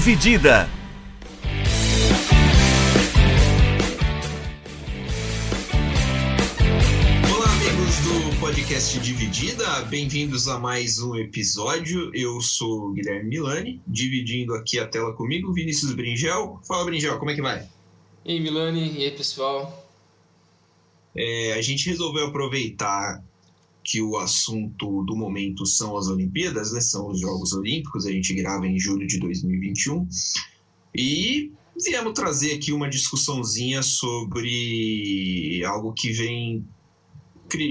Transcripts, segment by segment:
Dividida. Olá, amigos do podcast Dividida, bem-vindos a mais um episódio. Eu sou o Guilherme Milani, dividindo aqui a tela comigo, Vinícius Bringel. Fala, Bringel, como é que vai? E aí, Milani, e aí, pessoal? É, a gente resolveu aproveitar que o assunto do momento são as Olimpíadas, né? São os Jogos Olímpicos, a gente grava em julho de 2021. E viemos trazer aqui uma discussãozinha sobre algo que vem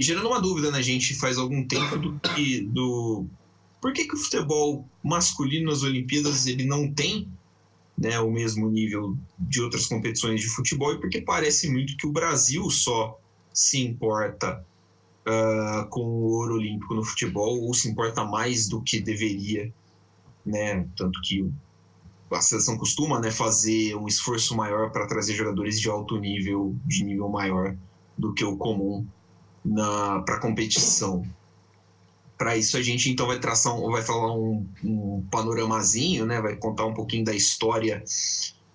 gerando uma dúvida na gente faz algum tempo do que do por que, que o futebol masculino nas Olimpíadas ele não tem né, o mesmo nível de outras competições de futebol e porque parece muito que o Brasil só se importa ah, com o ouro olímpico no futebol ou se importa mais do que deveria, né? Tanto que a seleção costuma né, fazer um esforço maior para trazer jogadores de alto nível, de nível maior do que o comum para competição. Para isso a gente então vai traçar, um, vai falar um, um panoramazinho, né? Vai contar um pouquinho da história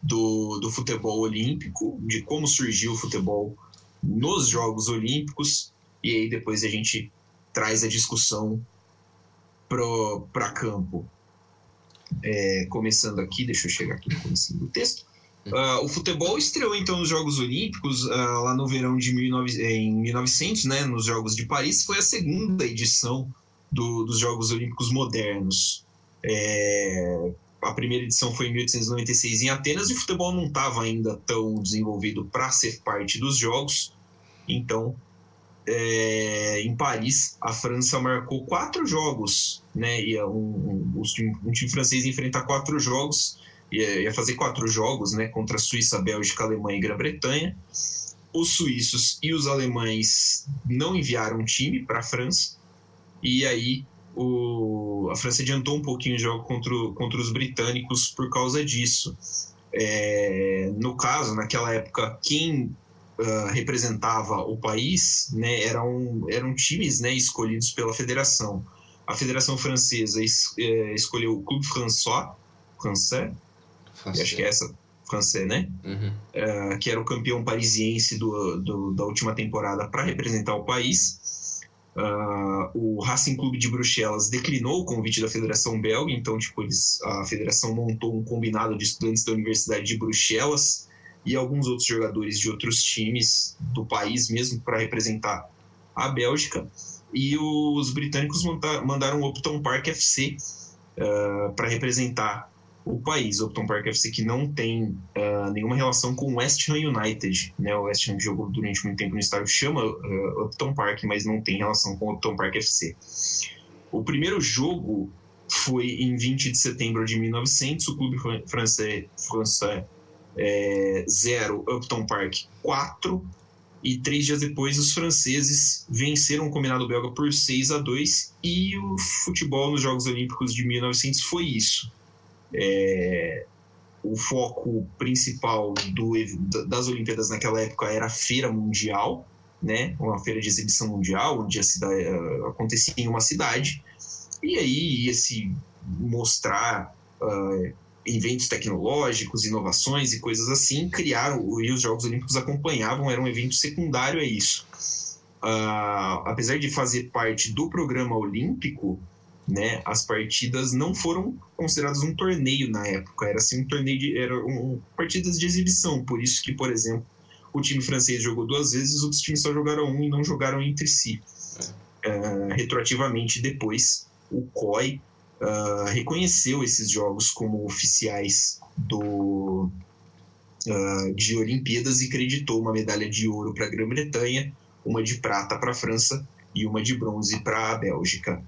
do, do futebol olímpico, de como surgiu o futebol nos Jogos Olímpicos, e aí depois a gente traz a discussão para campo. É, começando aqui, deixa eu chegar aqui no começo do texto. Ah, o futebol estreou então nos Jogos Olímpicos ah, lá no verão de 19, em 1900, né, nos Jogos de Paris. Foi a segunda edição do- dos Jogos Olímpicos modernos. É, a primeira edição foi em 1896 em Atenas e o futebol não estava ainda tão desenvolvido para ser parte dos Jogos. Então, é, em Paris, a França marcou quatro jogos, né? Ia um, um, time- um time francês enfrentar quatro jogos, ia, ia fazer quatro jogos, né? Contra a Suíça, Bélgica, Alemanha e Grã-Bretanha. Os suíços e os alemães não enviaram um time para a França, e aí o, a França adiantou um pouquinho o jogo contra, contra os britânicos por causa disso. É, no caso, naquela época, quem ah, representava o país né, eram, eram times né, escolhidos pela federação. A Federação Francesa es- eh, escolheu o Clube François, Français, eu acho que é essa, Français, né? Uhum. Ah, que era o campeão parisiense do, do- da última temporada para representar o país. Ah, o Racing Clube de Bruxelas declinou o convite da Federação Belga, então tipo, eles, a federação montou um combinado de estudantes da Universidade de Bruxelas e alguns outros jogadores de outros times do país mesmo para representar a Bélgica. E os britânicos mandaram o Upton Park FC para representar o país. O Upton Park FC que não tem ah, nenhuma relação com o West Ham United. Né? O West Ham jogou durante muito tempo no estádio, chama ah, Upton Park, mas não tem relação com o Upton Park FC. O primeiro jogo foi em 20 de setembro de 1900, o clube fran- francês, francês é, 0, Upton Park 4, e três dias depois os franceses venceram o combinado belga por 6 a 2 e o futebol nos Jogos Olímpicos de 1900 foi isso. É, o foco principal do, das Olimpíadas naquela época era a feira mundial, né? Uma feira de exibição mundial, onde a cidade, eh, acontecia em uma cidade, e aí ia se mostrar ah, eventos tecnológicos, inovações e coisas assim, criaram, e os Jogos Olímpicos acompanhavam, era um evento secundário a isso. Ah, apesar de fazer parte do programa olímpico, né, as partidas não foram consideradas um torneio na época, era assim um torneio de eram um, partidas de exibição, por isso que, por exemplo, o time francês jogou duas vezes, os outros times só jogaram um e não jogaram entre si. Ah, retroativamente depois, o COI ah, reconheceu esses jogos como oficiais do ah, de Olimpíadas e creditou uma medalha de ouro para a Grã-Bretanha, uma de prata para a França e uma de bronze para a Bélgica.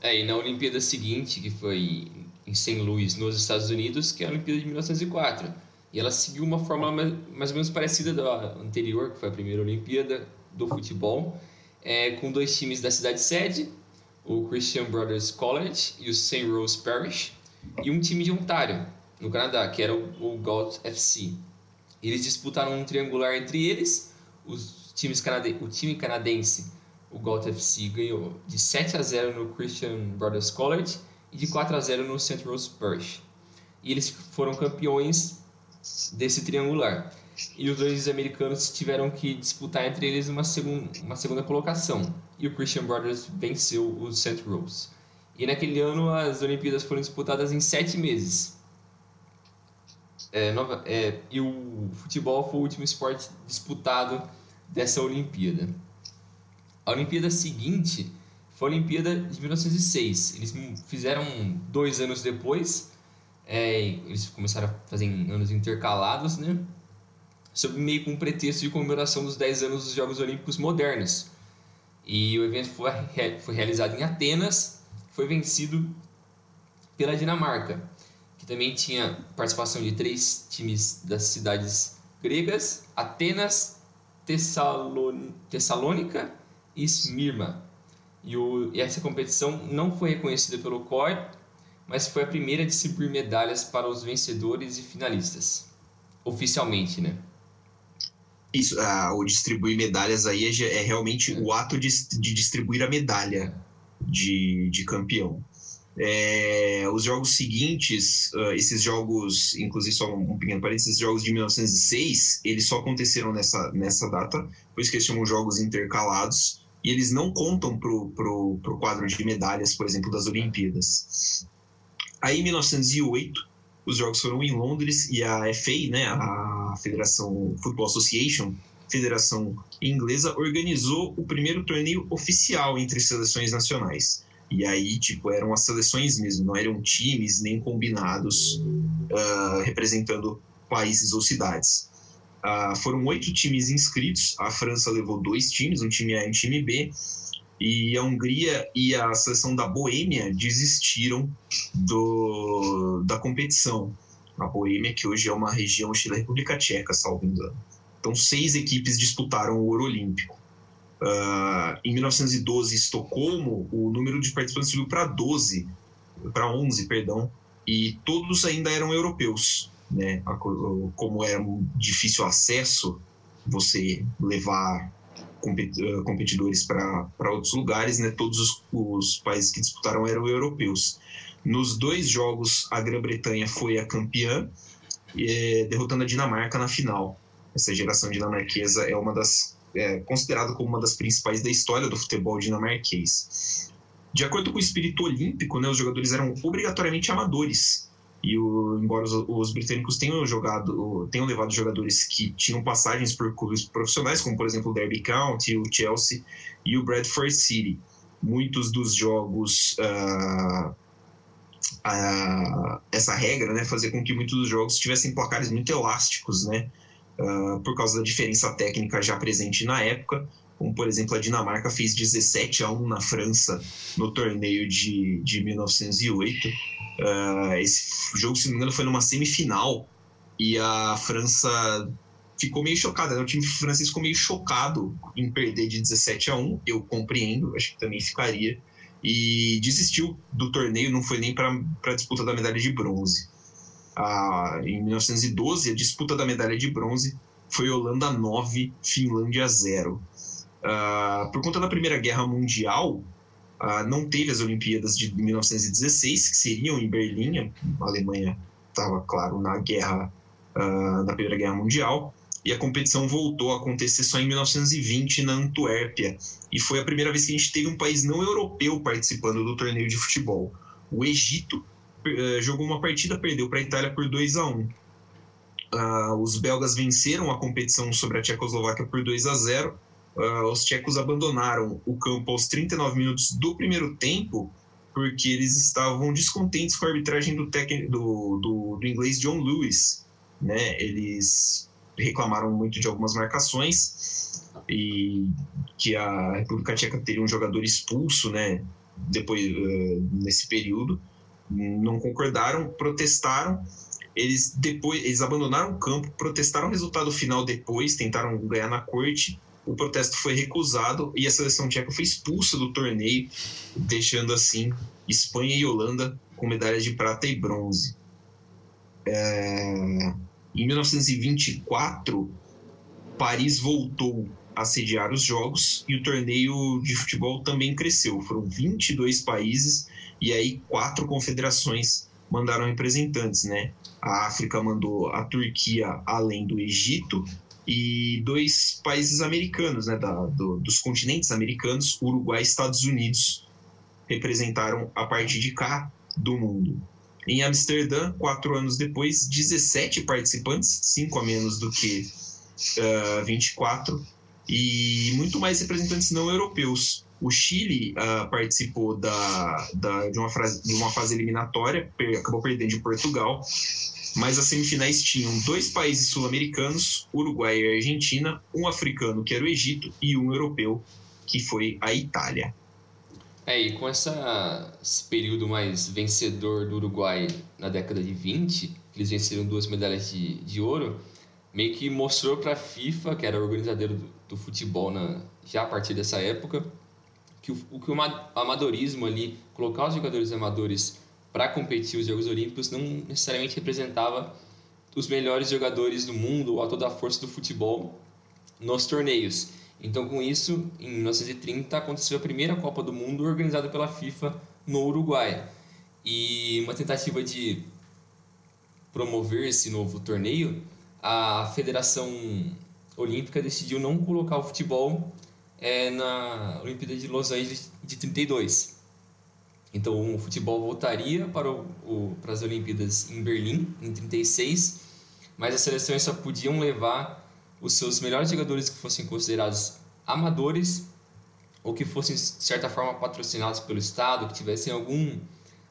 É, e na Olimpíada seguinte, que foi em St. Louis, nos Estados Unidos, que é a Olimpíada de 1904. E ela seguiu uma fórmula mais, mais ou menos parecida da anterior, que foi a primeira Olimpíada do futebol, é, com dois times da cidade sede, o Christian Brothers College e o St. Rose Parish, e um time de Ontário, no Canadá, que era o, Galt FC. Eles disputaram um triangular entre eles, os times canade... o time canadense o Galt FC ganhou de 7 a 0 no Christian Brothers College e de 4 a 0 no St. Rose Parish. e eles foram campeões desse triangular. E os dois americanos tiveram que disputar entre eles uma, segun, uma segunda colocação. E o Christian Brothers venceu o St. Rose. E naquele ano as Olimpíadas foram disputadas em sete meses. É, nova, é, e o futebol foi o último esporte disputado dessa Olimpíada. A Olimpíada seguinte foi a Olimpíada de 1906. Eles fizeram dois anos depois. É, eles começaram a fazer em anos intercalados, né? Sob meio com um pretexto de comemoração dos 10 anos dos Jogos Olímpicos modernos. E o evento foi, foi realizado em Atenas, foi vencido pela Dinamarca, que também tinha participação de três times das cidades gregas: Atenas, Tessalônica e Esmirna. E, o, e essa competição não foi reconhecida pelo COI, mas foi a primeira a distribuir medalhas para os vencedores e finalistas. Oficialmente, né? Isso, ah, o distribuir medalhas aí é, é realmente é. o ato de, de, distribuir a medalha de, de campeão. É, os jogos seguintes, uh, esses jogos, inclusive só um pequeno parênteses, esses jogos de 1906, eles só aconteceram nessa, nessa data, por isso que eles chamam jogos intercalados, e eles não contam pro, pro, pro quadro de medalhas, por exemplo, das Olimpíadas. Aí, em 1908, os jogos foram em Londres e a FA, né, a Federação Football Association, federação inglesa, organizou o primeiro torneio oficial entre seleções nacionais. E aí, tipo, eram as seleções mesmo, não eram times nem combinados uh, representando países ou cidades. Uh, foram oito times inscritos, a França levou dois times, um time A e um time B, e a Hungria e a seleção da Boêmia desistiram do, da competição. A Boêmia, que hoje é uma região da República Tcheca, salvo engano. Então, seis equipes disputaram o ouro olímpico. Uh, em 1912, Estocolmo, o número de participantes subiu para 12, para 11, perdão, e todos ainda eram europeus né? Como era um difícil acesso, você levar competidores para outros lugares, né? Todos os, os países que disputaram eram europeus. Nos dois jogos, a Grã-Bretanha foi a campeã, eh, derrotando a Dinamarca na final. Essa geração dinamarquesa é uma das é considerada como uma das principais da história do futebol dinamarquês. De acordo com o espírito olímpico, né, os jogadores eram obrigatoriamente amadores. E o, embora os, os, britânicos tenham jogado, tenham levado jogadores que tinham passagens por clubes profissionais, como por exemplo o Derby County, o Chelsea e o Bradford City. Muitos dos jogos, uh, uh, essa regra, né, fazia com que muitos dos jogos tivessem placares muito elásticos, né, uh, por causa da diferença técnica já presente na época como por exemplo a Dinamarca fez 17 a 1 na França no torneio de, de 1908. Uh, ah, esse jogo, se não me engano, foi numa semifinal e a França ficou meio chocada. Né? O time francês ficou meio chocado em perder de 17 a 1. Eu compreendo, acho que também ficaria. E desistiu do torneio, não foi nem para a disputa da medalha de bronze. Ah, em 1912, a disputa da medalha de bronze foi Holanda 9, Finlândia 0. Uh, por conta da Primeira Guerra Mundial, uh, não teve as Olimpíadas de 1916, que seriam em Berlim. A Alemanha estava, claro, na guerra, uh, na Primeira Guerra Mundial. E a competição voltou a acontecer só em 1920 na Antuérpia. E foi a primeira vez que a gente teve um país não europeu participando do torneio de futebol. O Egito uh, jogou uma partida, perdeu para a Itália por 2 a 1 uh, Os belgas venceram a competição sobre a Tchecoslováquia por 2 a 0 uh, os tchecos abandonaram o campo aos 39 minutos do primeiro tempo porque eles estavam descontentes com a arbitragem do, do, do, do inglês John Lewis. Né? Eles reclamaram muito de algumas marcações e que a República Tcheca teria um jogador expulso né? depois uh, nesse período. Não concordaram, protestaram eles depois eles abandonaram o campo, protestaram o resultado final depois, tentaram ganhar na corte o protesto foi recusado e a seleção tcheca foi expulsa do torneio, deixando assim Espanha e Holanda com medalhas de prata e bronze. É... Em 1924, Paris voltou a sediar os Jogos e o torneio de futebol também cresceu. Foram 22 países e aí quatro confederações mandaram representantes, né? A África mandou a Turquia além do Egito e dois países americanos, né, da, do, dos continentes americanos, Uruguai e Estados Unidos, representaram a parte de cá do mundo. Em Amsterdã, quatro anos depois, 17 participantes, cinco a menos do que uh, 24, e muito mais representantes não europeus. O Chile uh, participou da, da, de, uma frase, de uma fase eliminatória, acabou perdendo de Portugal, mas as semifinais tinham dois países sul-americanos, Uruguai e Argentina, um africano, que era o Egito, e um europeu, que foi a Itália. É, e com essa, esse período mais vencedor do Uruguai na década de 20, eles venceram duas medalhas de, de ouro, meio que mostrou para a FIFA, que era o organizador do, do futebol na, já a partir dessa época, que o que o amadorismo ali, colocar os jogadores amadores para competir os Jogos Olímpicos não necessariamente representava os melhores jogadores do mundo ou a toda a força do futebol nos torneios. Então, com isso, em 1930 aconteceu a primeira Copa do Mundo organizada pela FIFA no Uruguai. E uma tentativa de promover esse novo torneio, a Federação Olímpica decidiu não colocar o futebol é, na Olimpíada de Los Angeles de 32. Então o futebol voltaria para, o, o, para as Olimpíadas em Berlim, em 36, mas as seleções só podiam levar os seus melhores jogadores que fossem considerados amadores ou que fossem, de certa forma, patrocinados pelo Estado, que tivessem algum,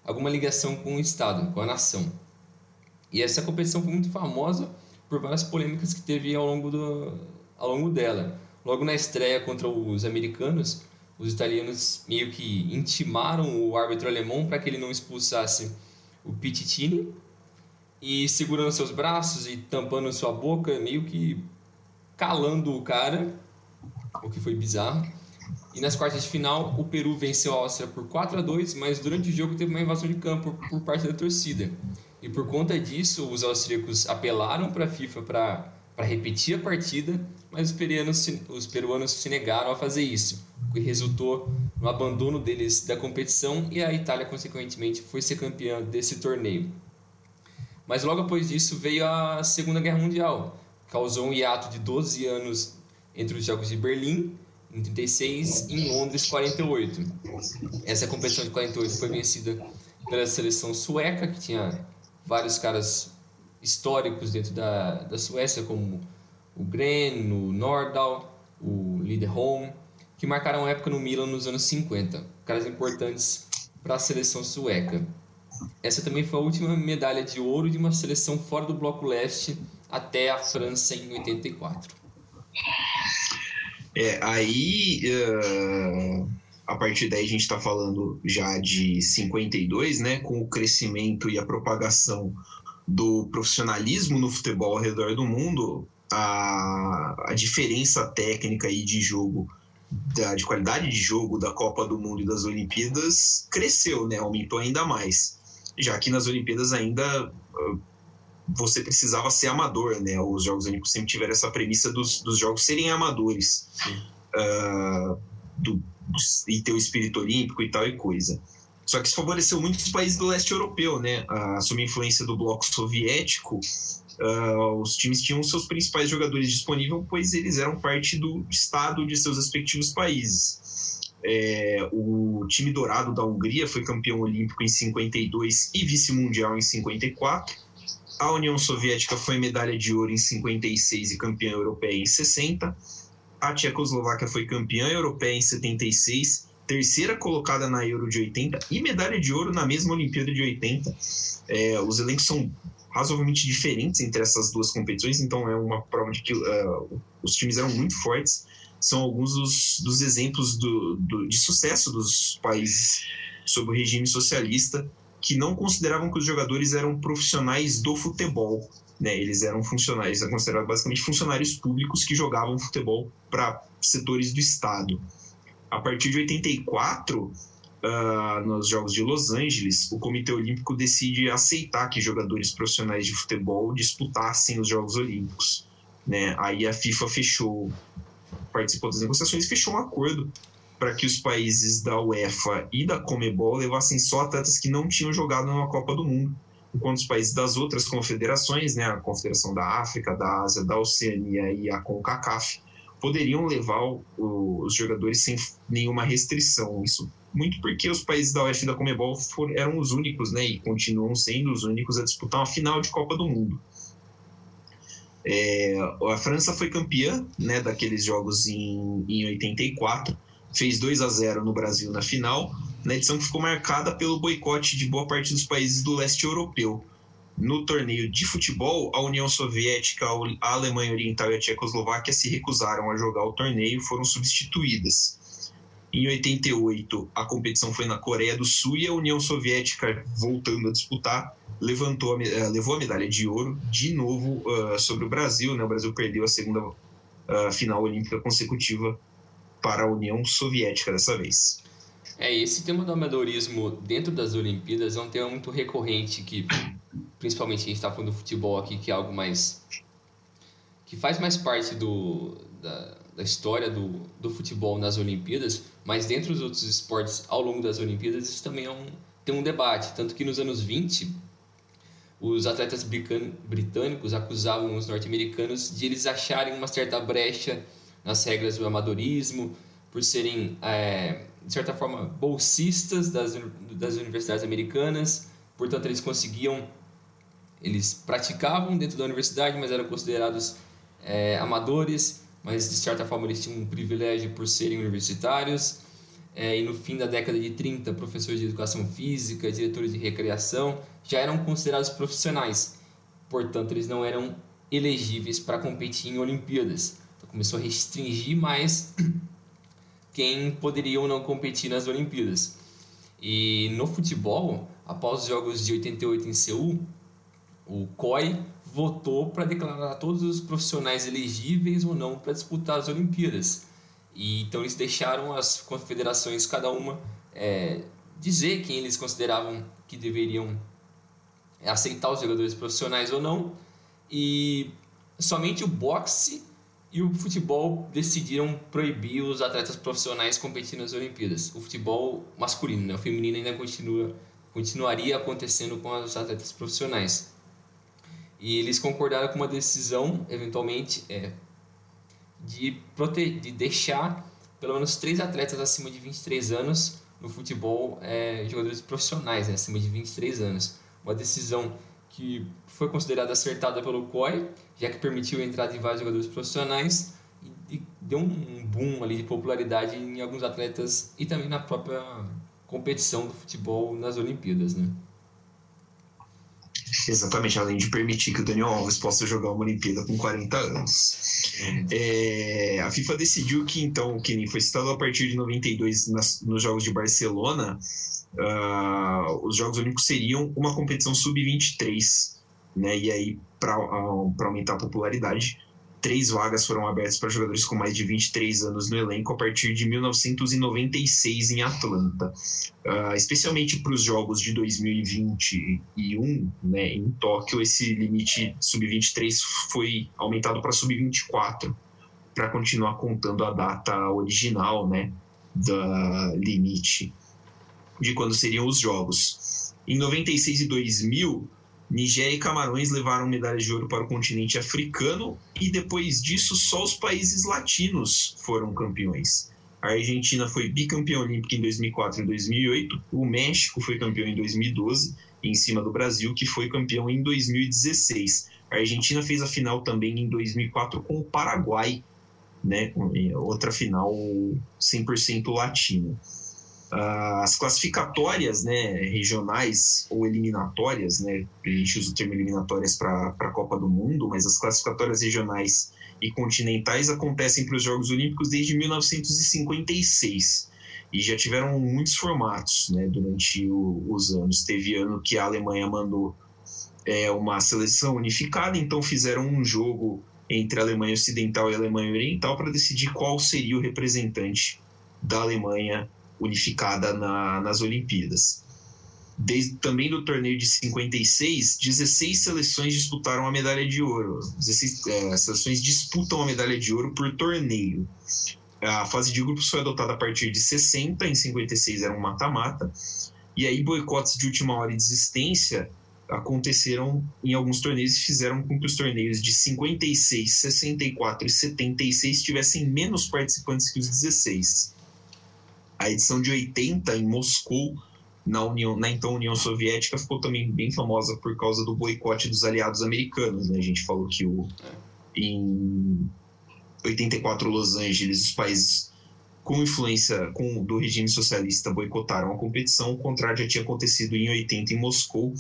alguma ligação com o Estado, com a nação. E essa competição foi muito famosa por várias polêmicas que teve ao longo, do, ao longo dela. Logo na estreia contra os americanos, os italianos meio que intimaram o árbitro alemão para que ele não expulsasse o Pittini e segurando seus braços e tampando sua boca, meio que calando o cara, o que foi bizarro. E nas quartas de final, o Peru venceu a Áustria por 4 a 2, mas durante o jogo teve uma invasão de campo por parte da torcida. E por conta disso, os austríacos apelaram para a FIFA para repetir a partida, mas os peruanos, os peruanos se negaram a fazer isso que resultou no abandono deles da competição e a Itália, consequentemente, foi ser campeã desse torneio. Mas logo após disso veio a Segunda Guerra Mundial, causou um hiato de 12 anos entre os Jogos de Berlim, em 36, e em Londres, 48. Essa competição de 48 foi vencida pela seleção sueca, que tinha vários caras históricos dentro da, da Suécia, como o Gren, o Nordahl, o Liederholm, que marcaram época no Milan nos anos 50, caras importantes para a seleção sueca. Essa também foi a última medalha de ouro de uma seleção fora do Bloco Leste até a França em 84. É, aí, uh, a partir daí a gente está falando já de 52, né, com o crescimento e a propagação do profissionalismo no futebol ao redor do mundo, a, a diferença técnica e de jogo da, de qualidade de jogo da Copa do Mundo e das Olimpíadas cresceu, né? Aumentou ainda mais. Já que nas Olimpíadas ainda ah, você precisava ser amador, né? Os Jogos Olímpicos sempre tiveram essa premissa dos, dos jogos serem amadores. Uh, do, e ter o espírito olímpico e tal e coisa. Só que isso favoreceu muitos países do leste europeu, né? Sob a influência do bloco soviético, Uh, os times tinham seus principais jogadores disponíveis, pois eles eram parte do estado de seus respectivos países. É, o time dourado da Hungria foi campeão olímpico em 52 e vice-mundial em 54. A União Soviética foi medalha de ouro em 56 e campeã europeia em 60. A Tchecoslováquia foi campeã europeia em 76, terceira colocada na Euro de 80 e medalha de ouro na mesma Olimpíada de 80. É, os elencos são razoavelmente diferentes entre essas duas competições, então é uma prova de que uh, os times eram muito fortes. São alguns dos, dos exemplos do, do, de sucesso dos países sob o regime socialista que não consideravam que os jogadores eram profissionais do futebol. Né? Eles eram funcionários, eram considerados basicamente funcionários públicos que jogavam futebol para setores do Estado. A partir de 84, uh, nos Jogos de Los Angeles, o Comitê Olímpico decide aceitar que jogadores profissionais de futebol disputassem os Jogos Olímpicos. Né? Aí a FIFA fechou, participou das negociações fechou um acordo para que os países da UEFA e da Comebol levassem só atletas que não tinham jogado na Copa do Mundo enquanto os países das outras confederações, né, a Confederação da África, da Ásia, da Oceania e a CONCACAF, poderiam levar os jogadores sem nenhuma restrição. Isso muito porque os países da Oeste da Comebol foram, eram os únicos, né, e continuam sendo os únicos a disputar uma final de Copa do Mundo. É, a França foi campeã né, daqueles jogos em, em 84, fez 2 a 0 no Brasil na final, na edição que ficou marcada pelo boicote de boa parte dos países do leste europeu. No torneio de futebol, a União Soviética, a Alemanha Oriental e a Tchecoslováquia se recusaram a jogar o torneio e foram substituídas. Em 88, a competição foi na Coreia do Sul e a União Soviética, voltando a disputar, levantou a, eh, levou a medalha de ouro de novo uh, sobre o Brasil. Né? O Brasil perdeu a segunda uh, final olímpica consecutiva para a União Soviética dessa vez. É, esse tema do amadorismo dentro das Olimpíadas é um tema muito recorrente que, principalmente a gente está falando do futebol aqui, que é algo mais... que faz mais parte do, da, da história do, do futebol nas Olimpíadas, mas dentro dos outros esportes ao longo das Olimpíadas isso também é um, tem um debate. Tanto que nos anos 20, os atletas britânicos acusavam os norte-americanos de eles acharem uma certa brecha nas regras do amadorismo, por serem, é, de certa forma, bolsistas das, das universidades americanas, portanto, eles conseguiam, eles praticavam dentro da universidade, mas eram considerados é, amadores mas de certa forma eles tinham um privilégio por serem universitários. É, e no fim da década de 30, professores de educação física, diretores de recreação já eram considerados profissionais, portanto, eles não eram elegíveis para competir em Olimpíadas. Então, começou a restringir mais quem poderia ou não competir nas Olimpíadas. E no futebol, após os Jogos de 88 em Seul, o COI votou para declarar todos os profissionais elegíveis ou não para disputar as Olimpíadas. E então eles deixaram as confederações, cada uma, é, dizer quem eles consideravam que deveriam aceitar os jogadores profissionais ou não. E somente o boxe e o futebol decidiram proibir os atletas profissionais competindo nas Olimpíadas. O futebol masculino, né? o feminino ainda continua, continuaria acontecendo com os atletas profissionais. E eles concordaram com uma decisão, eventualmente, é, de, prote de deixar pelo menos três atletas acima de 23 anos no futebol, é, jogadores profissionais né, acima de 23 anos. Uma decisão que foi considerada acertada pelo COI, já que permitiu a entrada de vários jogadores profissionais e, e deu um boom ali de popularidade em alguns atletas e também na própria competição do futebol nas Olimpíadas. Né? Exatamente, além de permitir que o Daniel Alves possa jogar uma Olimpíada com 40 anos. É, a FIFA decidiu que, então, que nem foi citado a partir de 92 nas, nos Jogos de Barcelona, uh, os Jogos Olímpicos seriam uma competição sub-23, né? E aí, para uh, aumentar a popularidade, três vagas foram abertas para jogadores com mais de 23 anos no elenco a partir de 1996 em Atlanta. Uh, especialmente para os jogos de 2021, né, em Tóquio, esse limite sub-23 foi aumentado para sub-24 para continuar contando a data original né, da limite de quando seriam os jogos. Em 96 e 2000, Nigéria e Camarões levaram medalhas de ouro para o continente africano e depois disso só os países latinos foram campeões. A Argentina foi bicampeã olímpica em 2004 e 2008, o México foi campeão em 2012, em cima do Brasil, que foi campeão em 2016. A Argentina fez a final também em 2004 com o Paraguai, né, outra final 100% latina. Uh, as classificatórias né, regionais ou eliminatórias, né, a gente usa o termo eliminatórias para a Copa do Mundo, mas as classificatórias regionais e continentais acontecem para os Jogos Olímpicos desde 1956 e já tiveram muitos formatos né, durante o, os anos. Teve ano que a Alemanha mandou é, uma seleção unificada, então fizeram um jogo entre a Alemanha Ocidental e a Alemanha Oriental para decidir qual seria o representante da Alemanha unificada na, nas Olimpíadas. Desde, também do torneio de 56, 16 seleções disputaram a medalha de ouro. 16 é, seleções disputam a medalha de ouro por torneio. A fase de grupos foi adotada a partir de 60, em 56 era um mata-mata. E aí boicotes de última hora e desistência aconteceram em alguns torneios e fizeram com que os torneios de 56, 64 e 76 tivessem menos participantes que os 16. A edição de 80 em Moscou, na, União, na então União Soviética, ficou também bem famosa por causa do boicote dos aliados americanos. Né? A gente falou que o, em 84 Los Angeles, os países com influência com, do regime socialista boicotaram a competição. O contrário já tinha acontecido em 80 em Moscou.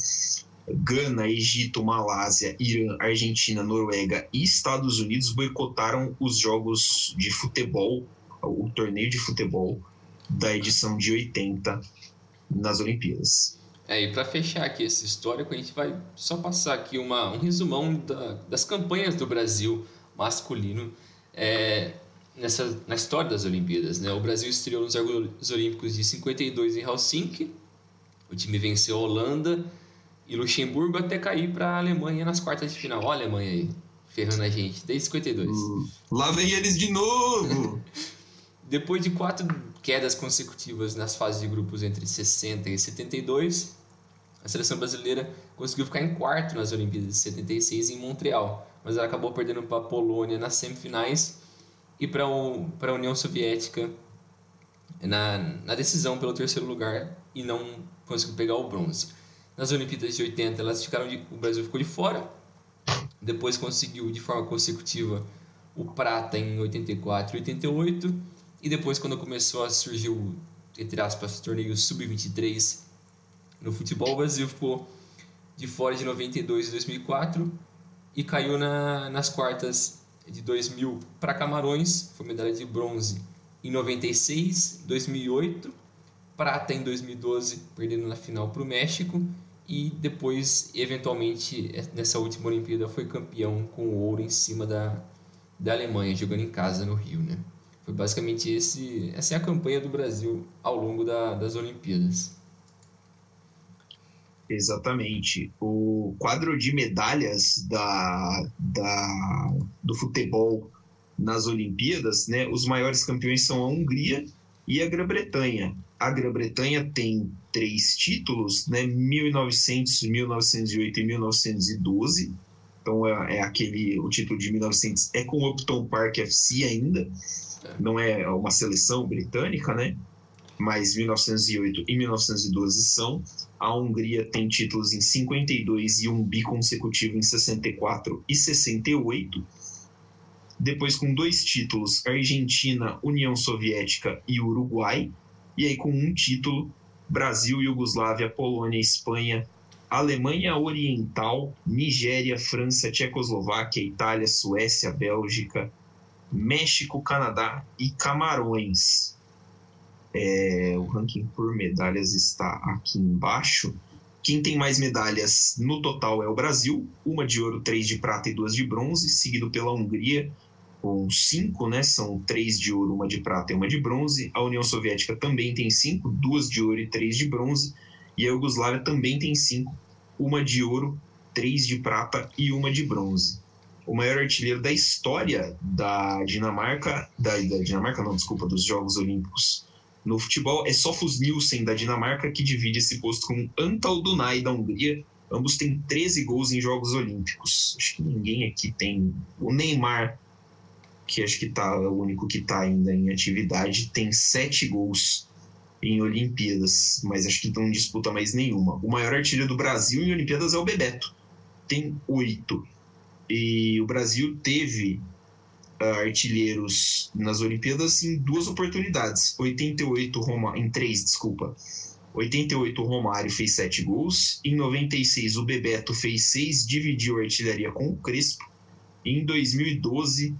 Gana, Egito, Malásia, Irã, Argentina, Noruega e Estados Unidos boicotaram os jogos de futebol, o torneio de futebol da edição de 80 nas Olimpíadas. É, e para fechar aqui esse histórico, a gente vai só passar aqui uma, um resumão da, das campanhas do Brasil masculino é, nessa, na história das Olimpíadas. Né? O Brasil estreou nos Jogos Olímpicos de 52 em Helsinki, o time venceu a Holanda e Luxemburgo até cair para a Alemanha nas quartas de final. Olha a Alemanha aí, ferrando a gente, desde 52. Uh, lá vem eles de novo! Depois de quatro quedas consecutivas nas fases de grupos entre 60 e 72, a seleção brasileira conseguiu ficar em quarto nas Olimpíadas de 76 em Montreal, mas ela acabou perdendo para a Polônia nas semifinais e para a União Soviética na, na decisão pelo terceiro lugar e não conseguiu pegar o bronze. Nas Olimpíadas de 80, elas ficaram de, o Brasil ficou de fora. Depois conseguiu de forma consecutiva o prata em 84 e 88. E depois, quando começou a surgir o, entre aspas, torneio sub-23 no futebol, o Brasil ficou de fora de 92 e 2004 e caiu na, nas quartas de 2000 para Camarões, foi medalha de bronze em 96, 2008, prata em 2012, perdendo na final para o México e depois, eventualmente, nessa última Olimpíada foi campeão com ouro em cima da, da Alemanha, jogando em casa no Rio, né? Foi basicamente esse, essa é a campanha do Brasil ao longo da, das Olimpíadas. Exatamente. O quadro de medalhas da, da, do futebol nas Olimpíadas, né, os maiores campeões são a Hungria e a Grã-Bretanha a Grã-Bretanha tem três títulos, né? 1900, 1908 e 1912. Então é, é, aquele o título de 1900 é com o Upton Park FC ainda. Não é uma seleção britânica, né? Mas 1908 e 1912 são. A Hungria tem títulos em 52 e um biconsecutivo em 64 e 68. Depois, com dois títulos, Argentina, União Soviética e Uruguai e aí com um título: Brasil, Iugoslávia, Polônia, Espanha, Alemanha Oriental, Nigéria, França, Tchecoslováquia, Itália, Suécia, Bélgica, México, Canadá e Camarões. É, o ranking por medalhas está aqui embaixo. Quem tem mais medalhas no total é o Brasil, uma de ouro, três de prata e duas de bronze, seguido pela Hungria, com cinco, né? São três de ouro, uma de prata e uma de bronze. A União Soviética também tem cinco, duas de ouro e três de bronze. E a Iugoslávia também tem cinco, uma de ouro, três de prata e uma de bronze. O maior artilheiro da história da Dinamarca, da, da Dinamarca não, desculpa, dos Jogos Olímpicos no futebol é Sofus Nielsen da Dinamarca, que divide esse posto com Antal Dunay da Hungria. Ambos têm 13 gols em Jogos Olímpicos. Acho que ninguém aqui tem. O Neymar que acho que tá, é o único que está ainda em atividade, tem sete gols em Olimpíadas, mas acho que não disputa mais nenhuma. O maior artilheiro do Brasil em Olimpíadas é o Bebeto, tem oito. E o Brasil teve uh, artilheiros nas Olimpíadas em duas oportunidades. 88 Roma, em três, desculpa. 88 o Romário fez sete gols. Em 96 o Bebeto fez seis, dividiu a artilharia com o Crespo. Em 2012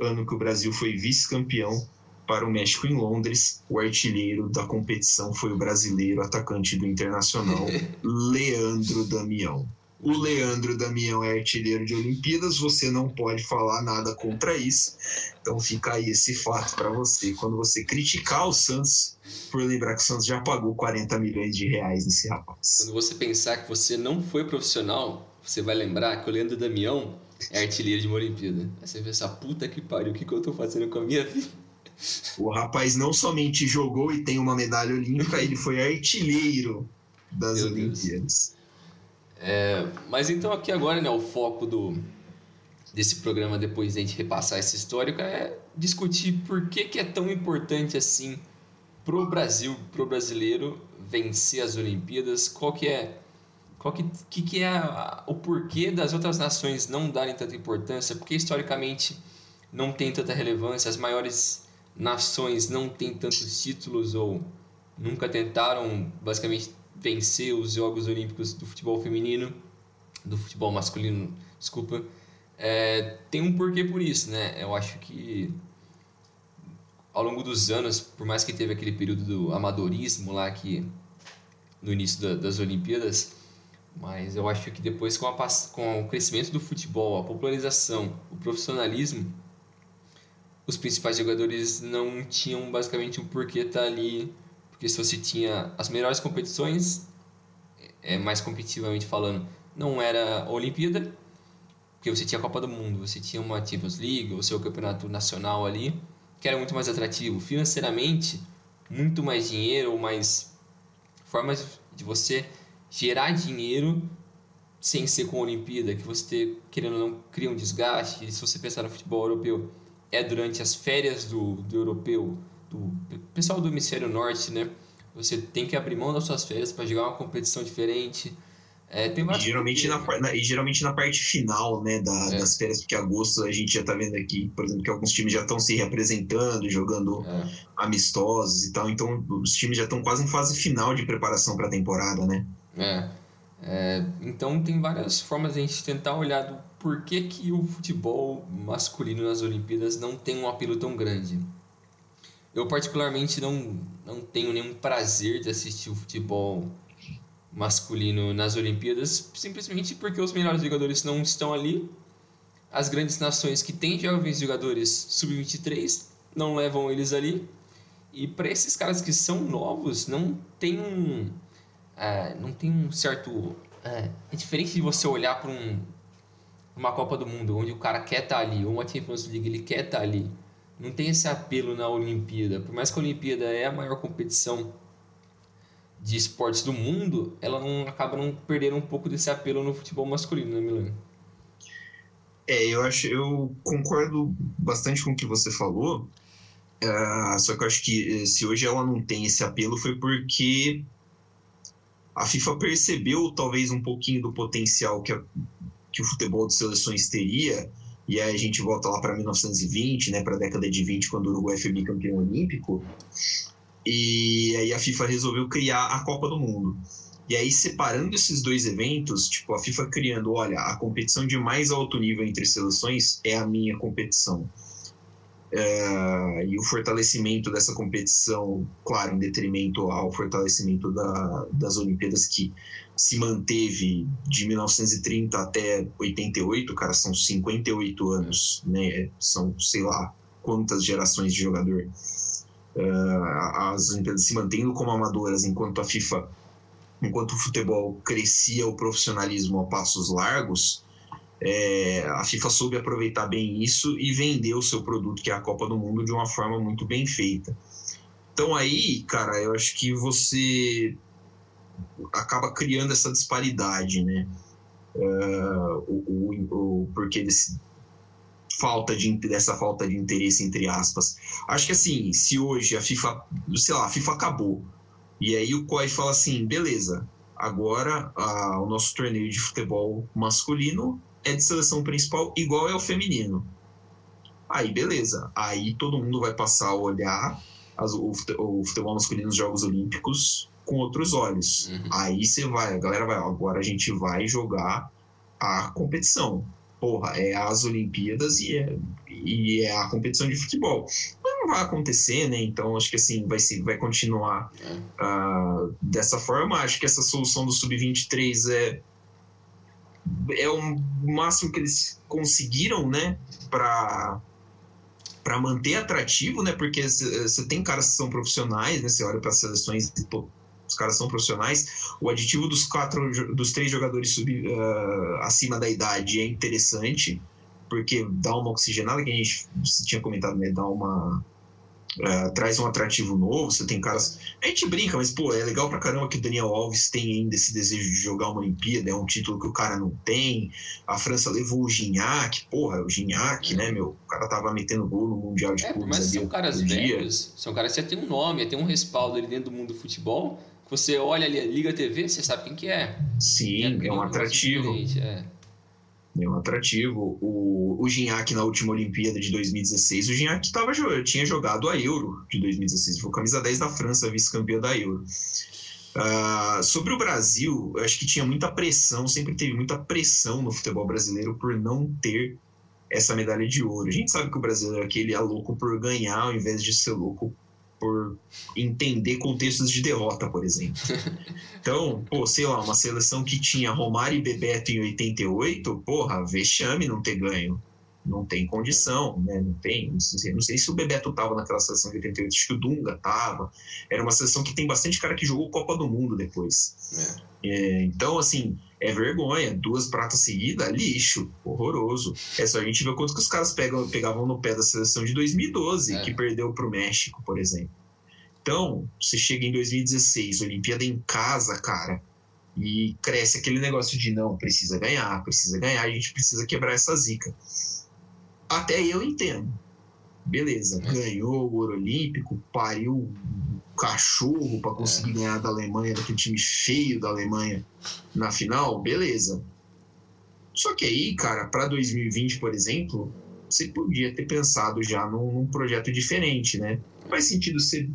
ano que o Brasil foi vice-campeão para o México em Londres. O artilheiro da competição foi o brasileiro atacante do Internacional, Leandro Damião. O Leandro Damião é artilheiro de Olimpíadas, você não pode falar nada contra isso. Então fica aí esse fato para você. Quando você criticar o Santos, por lembrar que o Santos já pagou 40 milhões de reais nesse rapaz. Quando você pensar que você não foi profissional, você vai lembrar que o Leandro Damião é artilheiro de uma Olimpíada. Aí você essa puta que pariu, o que, que eu tô fazendo com a minha vida? O rapaz não somente jogou e tem uma medalha olímpica, ele foi artilheiro das Meu Olimpíadas. É, mas então aqui agora, né, o foco do, desse programa, depois de a gente repassar esse histórico, é discutir por que, que é tão importante assim pro Brasil, pro brasileiro, vencer as Olimpíadas, qual que é qual que, que, que é a, o porquê das outras nações não darem tanta importância, porque historicamente não tem tanta relevância, as maiores nações não têm tantos títulos ou nunca tentaram basicamente vencer os Jogos Olímpicos do futebol feminino, do futebol masculino, desculpa. É, tem um porquê por isso, né? Eu acho que ao longo dos anos, por mais que teve aquele período do amadorismo lá que no início da, das Olimpíadas, mas eu acho que depois com, a, com o crescimento do futebol, a popularização, o profissionalismo, os principais jogadores não tinham basicamente um porquê estar ali porque se você tinha as melhores competições, é, mais competitivamente falando, não era a Olimpíada, porque você tinha a Copa do Mundo, você tinha uma Champions League, o seu campeonato nacional ali, que era muito mais atrativo. Financeiramente, muito mais dinheiro, mais formas de você gerar dinheiro sem ser com a Olimpíada, que você, querendo ou não, cria um desgaste. E se você pensar no futebol europeu, é durante as férias do, do europeu, do pessoal do hemisfério norte, né? Você tem que abrir mão das suas férias para jogar uma competição diferente. É, tem e, geralmente na, na, e geralmente na parte final né, da, é. das férias, porque agosto a gente já está vendo aqui, por exemplo, que alguns times já estão se reapresentando, jogando é. amistosos e tal. Então os times já estão quase em fase final de preparação para a temporada, né? É. é. Então tem várias formas de a gente tentar olhar do porquê que o futebol masculino nas Olimpíadas não tem um apelo tão grande. Eu particularmente não, não tenho nenhum prazer de assistir o futebol masculino nas Olimpíadas, simplesmente porque os melhores jogadores não estão ali. As grandes nações que têm jovens jogadores sub-23 não levam eles ali. E para esses caras que são novos, não tem um, é, não tem um certo. É, é diferente de você olhar para um, uma Copa do Mundo, onde o cara quer estar tá ali, ou uma Champions League, ele quer estar tá ali não tem esse apelo na Olimpíada. Por mais que a Olimpíada é a maior competição de esportes do mundo, ela não acaba não perdendo um pouco desse apelo no futebol masculino, né, Milan? É, eu acho, eu concordo bastante com o que você falou. Uh, só que eu acho que eh, se hoje ela não tem esse apelo foi porque a FIFA percebeu talvez um pouquinho do potencial que, a, que o futebol de seleções teria e aí a gente volta lá para 1920, né, para a década de 20, quando o Uruguai foi bicampeão olímpico. E aí a FIFA resolveu criar a Copa do Mundo. E aí, separando esses dois eventos, tipo, a FIFA criando, olha, a competição de mais alto nível entre seleções é a minha competição. É, e o fortalecimento dessa competição, claro, em detrimento ao fortalecimento da, das Olimpíadas, que se manteve de 1930 até 88, cara, são 58 anos, né? São, sei lá, quantas gerações de jogador. Uh, as Olimpíadas se mantendo como amadoras, enquanto a FIFA, enquanto o futebol crescia o profissionalismo a passos largos, é, a FIFA soube aproveitar bem isso e vender o seu produto, que é a Copa do Mundo, de uma forma muito bem feita. Então aí, cara, eu acho que você acaba criando essa disparidade, né? Uh, o, o, o porquê desse falta de dessa falta de interesse entre aspas. Acho que assim, se hoje a FIFA, sei lá, a FIFA acabou e aí o COI fala assim, beleza, agora a, o nosso torneio de futebol masculino é de seleção principal igual é o feminino. Aí beleza, aí todo mundo vai passar a olhar as, o futebol masculino nos Jogos Olímpicos com outros olhos. Uhum. Aí você vai, a galera vai, agora a gente vai jogar a competição. Porra, é as Olimpíadas e é, e é a competição de futebol. Mas não vai acontecer, né? Então acho que assim vai, se, vai continuar uh, dessa forma. Acho que essa solução do Sub-23 é é o máximo que eles conseguiram, né? Para para manter atrativo, né? Porque você tem caras que são profissionais, né? Você olha para as seleções e os caras são profissionais. O aditivo dos quatro, dos três jogadores sub, uh, acima da idade é interessante, porque dá uma oxigenada, que a gente tinha comentado, né? Dá uma, Uh, traz um atrativo novo, você tem caras. A gente brinca, mas pô, é legal pra caramba que o Daniel Alves tem ainda esse desejo de jogar uma Olimpíada, é um título que o cara não tem. A França levou o Gignac, porra, o Gignac, é. né, meu? O cara tava metendo gol no Mundial de é, Clubes. Mas são caras velhos, são caras que já tem um nome, já tem um respaldo ali dentro do mundo do futebol. Você olha ali, liga a TV, você sabe quem que é. Sim, é, é um atrativo. É é um atrativo. O, o Gignac na última Olimpíada de 2016, o Gignac tava, tinha jogado a Euro de 2016, foi camisa 10 da França, vice-campeã da Euro. Uh, sobre o Brasil, eu acho que tinha muita pressão, sempre teve muita pressão no futebol brasileiro por não ter essa medalha de ouro. A gente sabe que o brasileiro aqui ele é louco por ganhar ao invés de ser louco por entender contextos de derrota, por exemplo. Então, pô, sei lá, uma seleção que tinha Romário e Bebeto em 88, porra, vexame não ter ganho. Não tem condição, né? Não tem. Não sei, não sei se o Bebeto tava naquela seleção de 88, acho que o Dunga tava. Era uma seleção que tem bastante cara que jogou Copa do Mundo depois. É. É, então, assim, é vergonha. Duas pratas seguidas, lixo, horroroso. É só a gente ver quanto que os caras pegam, pegavam no pé da seleção de 2012, é. que perdeu para o México, por exemplo. Então, você chega em 2016, Olimpíada em casa, cara, e cresce aquele negócio de não, precisa ganhar, precisa ganhar, a gente precisa quebrar essa zica. Até eu entendo. Beleza, ganhou o ouro olímpico, pariu cachorro para conseguir é. ganhar da Alemanha, daquele time feio da Alemanha na final, beleza. Só que aí, cara, para 2020, por exemplo, você podia ter pensado já num, num, projeto diferente, né? Não faz sentido você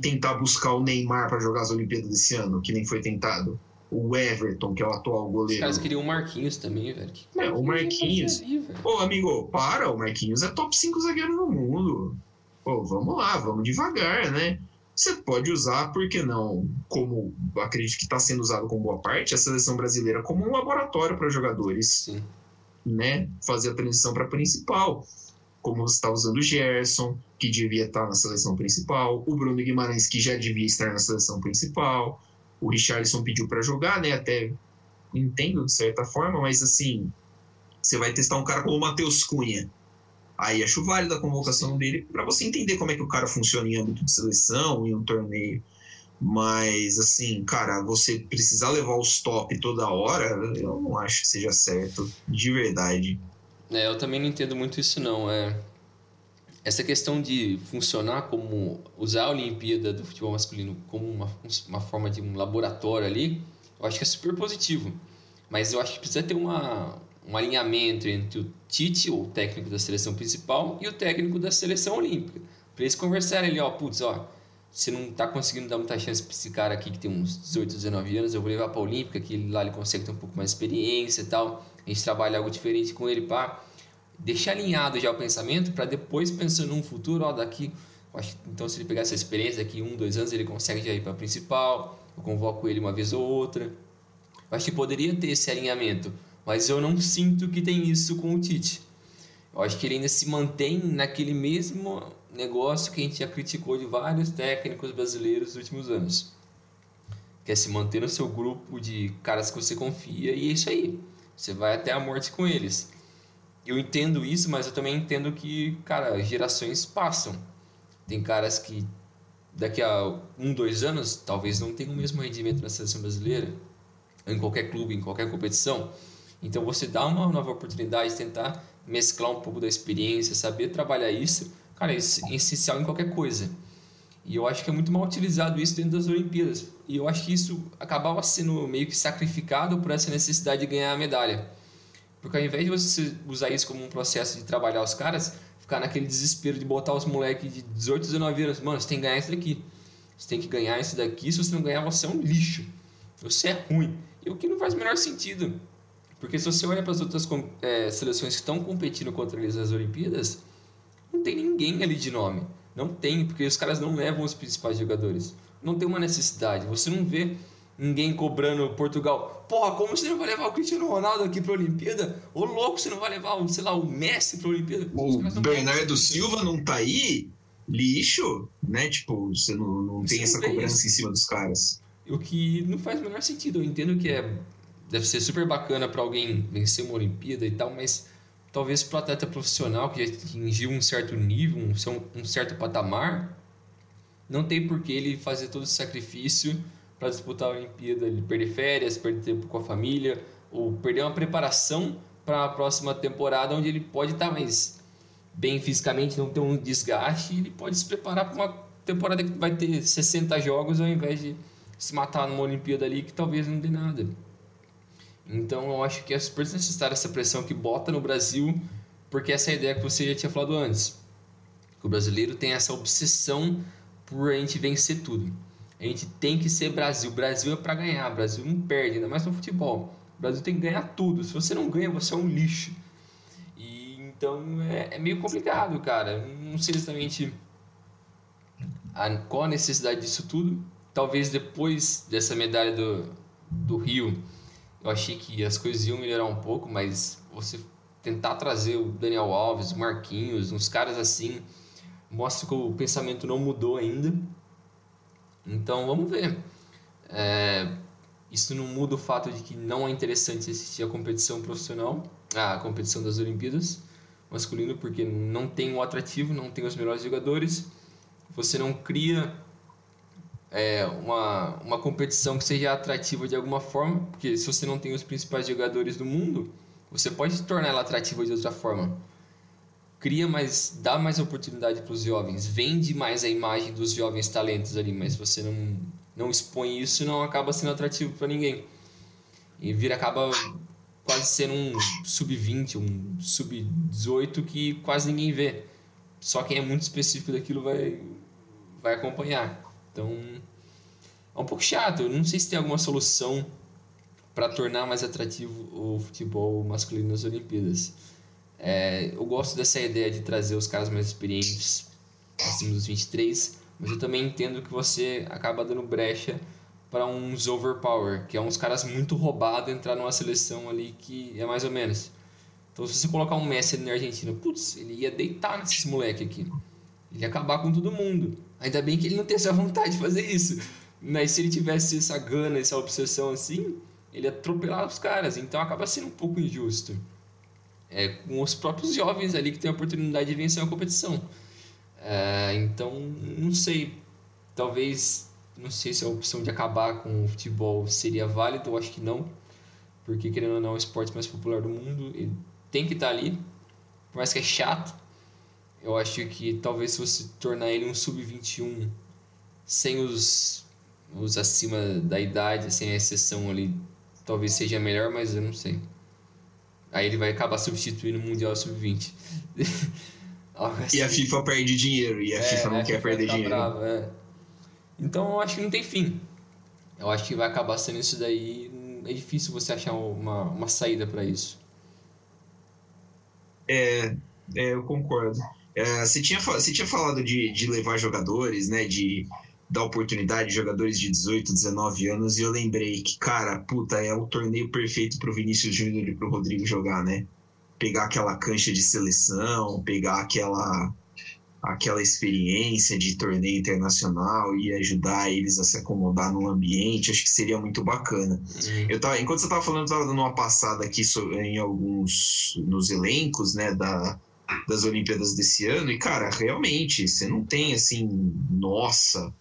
tentar buscar o Neymar para jogar as Olimpíadas desse ano, que nem foi tentado. O Everton, que é o atual goleiro. Os caras queriam o Marquinhos também, velho. É, o Marquinhos. Pô, amigo, para, o Marquinhos é top 5 zagueiro no mundo. Pô, vamos lá, vamos devagar, né? Você pode usar, por que não, como acredito que está sendo usado com boa parte, a seleção brasileira como um laboratório para jogadores, Sim. né? Fazer a transição para a principal. Como você está usando o Gerson, que devia estar tá na seleção principal, o Bruno Guimarães, que já devia estar na seleção principal, o Richarlison pediu para jogar, né? Até entendo de certa forma, mas assim, você vai testar um cara como o Matheus Cunha, Aí acho válido a convocação dele para você entender como é que o cara funciona em âmbito de seleção, em um torneio. Mas, assim, cara, você precisar levar os top toda hora, eu não acho que seja certo, de verdade. É, eu também não entendo muito isso, não. É, essa questão de funcionar como. usar a Olimpíada do futebol masculino como uma, uma forma de um laboratório ali, eu acho que é super positivo. Mas eu acho que precisa ter uma, um alinhamento entre o Tite, o técnico da seleção principal, e o técnico da seleção olímpica. Para eles conversarem ali, ó, putz, ó, você não tá conseguindo dar muita chance para esse cara aqui que tem uns 18, 19 anos, eu vou levar para a Olímpica, que lá ele consegue ter um pouco mais de experiência e tal. A gente trabalha algo diferente com ele para deixar alinhado já o pensamento para depois pensando num futuro, ó, daqui, então se ele pegar essa experiência daqui um, dois anos, ele consegue já ir para a principal, eu convoco ele uma vez ou outra. Eu acho que poderia ter esse alinhamento mas eu não sinto que tem isso com o Tite. Eu acho que ele ainda se mantém naquele mesmo negócio que a gente já criticou de vários técnicos brasileiros nos últimos anos. Que é se manter no seu grupo de caras que você confia e é isso aí. Você vai até a morte com eles. Eu entendo isso, mas eu também entendo que, cara, gerações passam. Tem caras que daqui a um, dois anos talvez não tenham o mesmo rendimento na seleção brasileira, em qualquer clube, em qualquer competição. Então você dá uma nova oportunidade, tentar mesclar um pouco da experiência, saber trabalhar isso, cara, é essencial em qualquer coisa. E eu acho que é muito mal utilizado isso dentro das Olimpíadas. E eu acho que isso acabava sendo meio que sacrificado por essa necessidade de ganhar a medalha. Porque ao invés de você usar isso como um processo de trabalhar os caras, ficar naquele desespero de botar os moleques de 18, 19 anos, mano, você tem que ganhar isso daqui. Você tem que ganhar isso daqui, se você não ganhar, você é um lixo. Você é ruim. E o que não faz o menor sentido. Porque se você olha para as outras é, seleções que estão competindo contra eles nas Olimpíadas, não tem ninguém ali de nome. Não tem, porque os caras não levam os principais jogadores. Não tem uma necessidade. Você não vê ninguém cobrando Portugal. Porra, como você não vai levar o Cristiano Ronaldo aqui para a Olimpíada? Ô louco, você não vai levar, sei lá, o Messi para a Olimpíada? O Bernardo Silva não tá aí? Lixo, né? Tipo, você não, não tem essa cobrança em cima dos caras. O que não faz o menor sentido. Eu entendo que é deve ser super bacana para alguém vencer uma Olimpíada e tal, mas talvez para o atleta profissional que já atingiu um certo nível, um, um certo patamar, não tem por que ele fazer todo esse sacrifício para disputar a Olimpíada, ele perder férias, perder tempo com a família, ou perder uma preparação para a próxima temporada, onde ele pode estar tá mais bem fisicamente, não ter um desgaste, ele pode se preparar para uma temporada que vai ter 60 jogos ao invés de se matar numa Olimpíada ali que talvez não dê nada. Então eu acho que é super necessária essa pressão que bota no Brasil, porque essa é a ideia que você já tinha falado antes. Que o brasileiro tem essa obsessão por a gente vencer tudo. A gente tem que ser Brasil. Brasil é para ganhar. Brasil não perde, ainda mais no futebol. O Brasil tem que ganhar tudo. Se você não ganha, você é um lixo. E então é, é meio complicado, cara. Não sei exatamente a, qual a necessidade disso tudo. Talvez depois dessa medalha do, do Rio, eu achei que as coisas iam melhorar um pouco, mas você tentar trazer o Daniel Alves, o Marquinhos, uns caras assim, mostra que o pensamento não mudou ainda. Então vamos ver. É, isso não muda o fato de que não é interessante assistir a competição profissional, a competição das Olimpíadas masculino, porque não tem o atrativo, não tem os melhores jogadores. Você não cria é, uma, uma competição que seja atrativa de alguma forma, porque se você não tem os principais jogadores do mundo, você pode tornar ela atrativa de outra forma. Cria mais, dá mais oportunidade para os jovens, vende mais a imagem dos jovens talentos ali, mas você não, não expõe isso, não acaba sendo atrativo para ninguém. E vira acaba quase sendo um sub-20, um sub-18 que quase ninguém vê. Só quem é muito específico daquilo vai, vai acompanhar. Então, é um pouco chato. Eu não sei se tem alguma solução para tornar mais atrativo o futebol masculino nas Olimpíadas. É, eu gosto dessa ideia de trazer os caras mais experientes, acima dos 23, mas eu também entendo que você acaba dando brecha para uns overpower, que é uns caras muito roubados entrar numa seleção ali que é mais ou menos. Então, se você colocar um Messi na Argentina, putz, ele ia deitar nesses moleque aqui. Ele ia acabar com todo mundo. Ainda bem que ele não tem essa vontade de fazer isso. Mas se ele tivesse essa gana, essa obsessão assim, ele ia atropelar os caras. Então acaba sendo um pouco injusto. É, com os próprios jovens ali que têm a oportunidade de vencer uma competição. É, então, não sei. Talvez, não sei se a opção de acabar com o futebol seria válida, eu acho que não. Porque, querendo ou não, é o esporte mais popular do mundo. Tem que estar ali. Por mais que é chato, eu acho que talvez se você tornar ele um sub-21 sem os, os acima da idade, sem a exceção ali, talvez seja melhor, mas eu não sei. Aí ele vai acabar substituindo o Mundial Sub-20. assim. E a FIFA perde dinheiro, e a é, FIFA não a quer FIFA perder tá dinheiro. Brava, é. Então eu acho que não tem fim. Eu acho que vai acabar sendo isso daí. É difícil você achar uma, uma saída para isso. É, é, eu concordo. É, você, tinha, você tinha falado de, de levar jogadores, né? De dar oportunidade de jogadores de 18, 19 anos, e eu lembrei que, cara, puta, é o torneio perfeito pro Vinícius Júnior e pro Rodrigo jogar, né? Pegar aquela cancha de seleção, pegar aquela aquela experiência de torneio internacional e ajudar eles a se acomodar no ambiente, acho que seria muito bacana. Uhum. Eu tava, enquanto você estava falando, eu estava dando uma passada aqui em alguns nos elencos, né, da, das Olimpíadas desse ano e, cara, realmente, você não tem assim, nossa,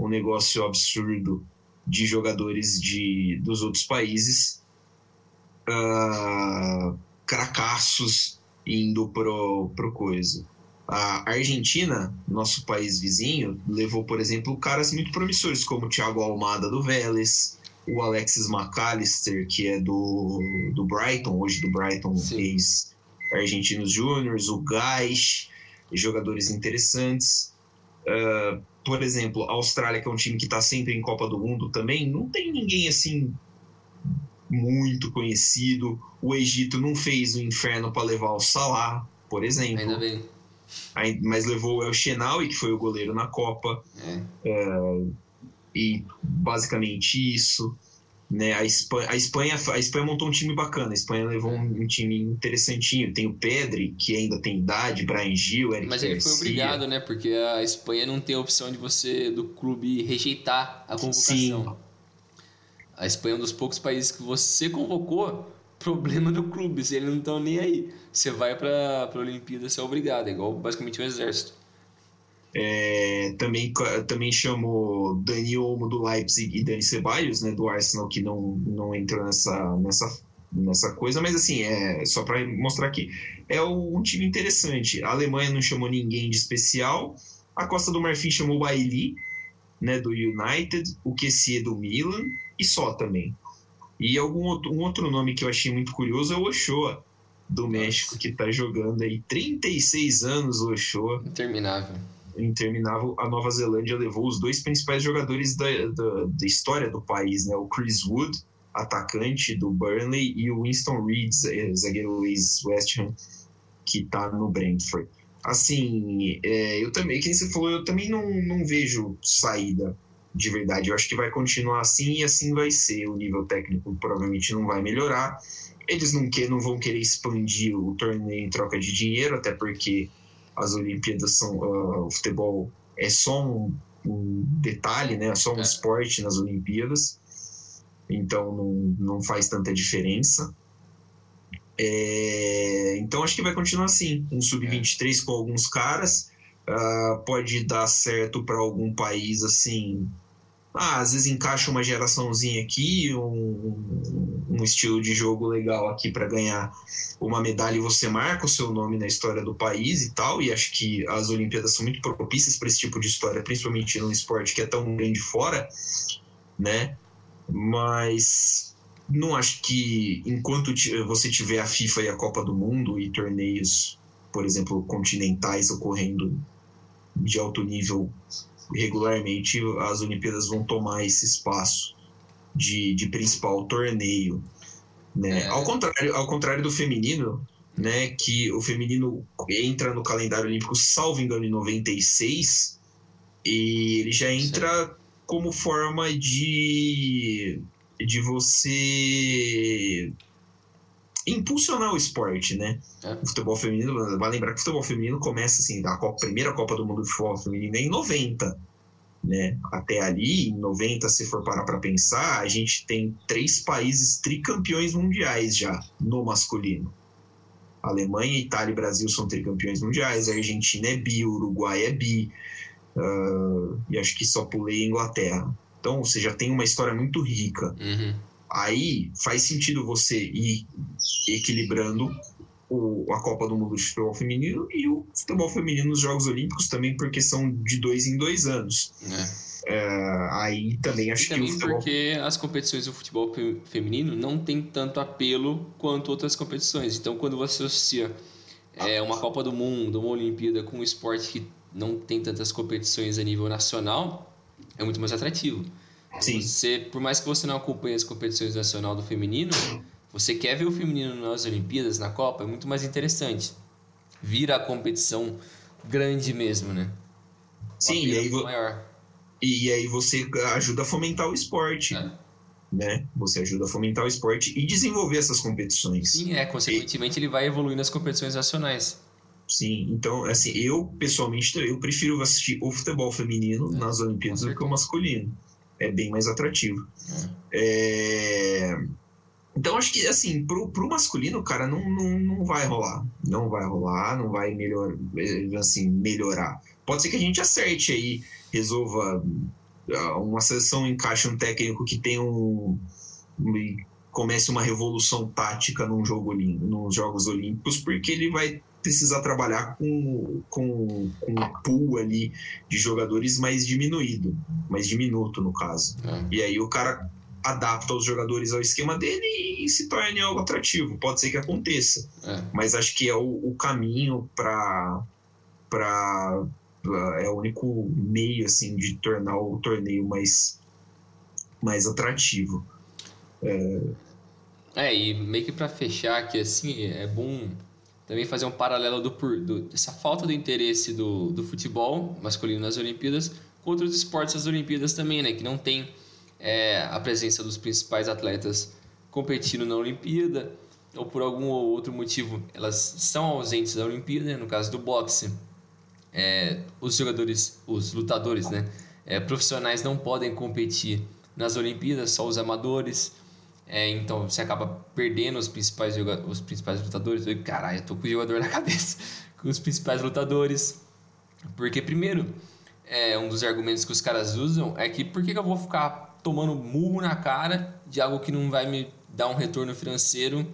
um negócio absurdo de jogadores de, dos outros países, uh, cracassos indo pro, pro coisa. A Argentina, nosso país vizinho, levou, por exemplo, caras muito promissores, como o Thiago Almada do Vélez, o Alexis McAllister, que é do, do Brighton, hoje do Brighton, ex Argentinos Júniors, o Gás, jogadores interessantes. Uh, por exemplo, a Austrália, que é um time que está sempre em Copa do Mundo também, não tem ninguém assim muito conhecido. O Egito não fez o inferno para levar o Salah, por exemplo. Ainda bem. Mas levou o El Shenawi, que foi o goleiro na Copa. É. Uh, e basicamente isso. Né? A, Espanha, a, Espanha, a Espanha montou um time bacana, a Espanha levou um, um time interessantinho. Tem o Pedri, que ainda tem idade, Brian Gil, Eric Mas ele foi obrigado, né? Porque a Espanha não tem a opção de você, do clube, rejeitar a convocação. Sim. A Espanha é um dos poucos países que você convocou, problema do clube, se eles não estão nem aí. Você vai para a Olimpíada, você é obrigado, é igual basicamente o um exército. É, também, também chamou Dani Olmo do Leipzig e Dani Ceballos, né, do Arsenal, que não, não entrou nessa, nessa, nessa coisa, mas assim, é só para mostrar aqui. É um time interessante. A Alemanha não chamou ninguém de especial, a Costa do Marfim chamou o Bailey, né, do United, o QC do Milan e só também. E algum outro, um outro nome que eu achei muito curioso é o Ochoa, do México, que está jogando aí 36 anos o Ochoa. Interminável interminável, a Nova Zelândia levou os dois principais jogadores da, da, da, história do país, né? O Chris Wood, atacante do Burnley, e o Winston Reed, zagueiro ex-West Ham, que está no Brentford. Assim, é, eu também, quem você falou, eu também não, não vejo saída de verdade. Eu acho que vai continuar assim e assim vai ser. O nível técnico provavelmente não vai melhorar. Eles não, que, não vão querer expandir o torneio em troca de dinheiro, até porque as Olimpíadas são uh, o futebol é só um, um detalhe, né? É só um é. esporte nas Olimpíadas, então não, não faz tanta diferença. É, então acho que vai continuar assim, um sub-23 é. com alguns caras, uh, pode dar certo para algum país assim ah, às vezes encaixa uma geraçãozinha aqui, um, um estilo de jogo legal aqui para ganhar uma medalha e você marca o seu nome na história do país e tal. E acho que as Olimpíadas são muito propícias para esse tipo de história, principalmente num esporte que é tão grande fora, né? Mas não acho que enquanto você tiver a FIFA e a Copa do Mundo e torneios, por exemplo, continentais ocorrendo de alto nível regularmente as Olimpíadas vão tomar esse espaço de, de principal torneio. Né? É. Ao, contrário, ao contrário do feminino, né, que o feminino entra no calendário olímpico, salvo engano, em 96, e ele já entra Sim. como forma de, de você impulsionar o esporte, né? É. O futebol feminino, vai lembrar que o futebol feminino começa assim, a Copa, primeira Copa do Mundo de Futebol Feminino é em 90, né? Até ali, em 90, se for parar para pensar, a gente tem três países tricampeões mundiais já no masculino. Alemanha, Itália e Brasil são tricampeões mundiais, a Argentina é bi, o Uruguai é bi, uh, e acho que só pulei a Inglaterra. Então, você já tem uma história muito rica. Uhum aí faz sentido você ir equilibrando o, a Copa do Mundo de Futebol Feminino e o futebol feminino nos Jogos Olímpicos também, porque são de dois em dois anos. É. É, aí também acho e também que o futebol... porque as competições do futebol feminino não tem tanto apelo quanto outras competições. Então, quando você associa é, uma Copa do Mundo, uma Olimpíada com um esporte que não tem tantas competições a nível nacional, é muito mais atrativo. Sim. Você, por mais que você não acompanhe as competições nacional do feminino, você quer ver o feminino nas Olimpíadas, na Copa, é muito mais interessante. Vira a competição grande mesmo, né? Sim, e aí, maior. e aí você ajuda a fomentar o esporte. É. Né? Você ajuda a fomentar o esporte e desenvolver essas competições. Sim, é. Consequentemente, e... ele vai evoluir nas competições nacionais. Sim, então, assim, eu pessoalmente eu prefiro assistir o futebol feminino é, nas Olimpíadas do que o masculino é bem mais atrativo. É... Então acho que assim, pro, pro masculino, cara, não, não, não vai rolar. Não vai rolar, não vai melhor, assim, melhorar. Pode ser que a gente acerte aí, resolva ah, uma seleção, encaixe um técnico que tem um. comece uma revolução tática num jogo nos Jogos Olímpicos, porque ele vai precisar trabalhar com, com, com um pool ali de jogadores mais diminuído, mais diminuto no caso. É. E aí o cara adapta os jogadores ao esquema dele e se torna algo atrativo. Pode ser que aconteça, é. mas acho que é o, o caminho para para é o único meio assim de tornar o torneio mais mais atrativo. É, é e meio que para fechar aqui assim é bom também fazer um paralelo do, do, dessa falta do interesse do, do futebol masculino nas Olimpíadas com outros esportes das Olimpíadas também, né? Que não tem é, a presença dos principais atletas competindo na Olimpíada ou por algum outro motivo elas são ausentes da Olimpíada, né? no caso do boxe. É, os jogadores, os lutadores, né? É, profissionais não podem competir nas Olimpíadas, só os amadores. É, então você acaba perdendo os principais, os principais lutadores. Caralho, eu tô com o jogador na cabeça. Os principais lutadores. Porque, primeiro, é, um dos argumentos que os caras usam é que por que, que eu vou ficar tomando murro na cara de algo que não vai me dar um retorno financeiro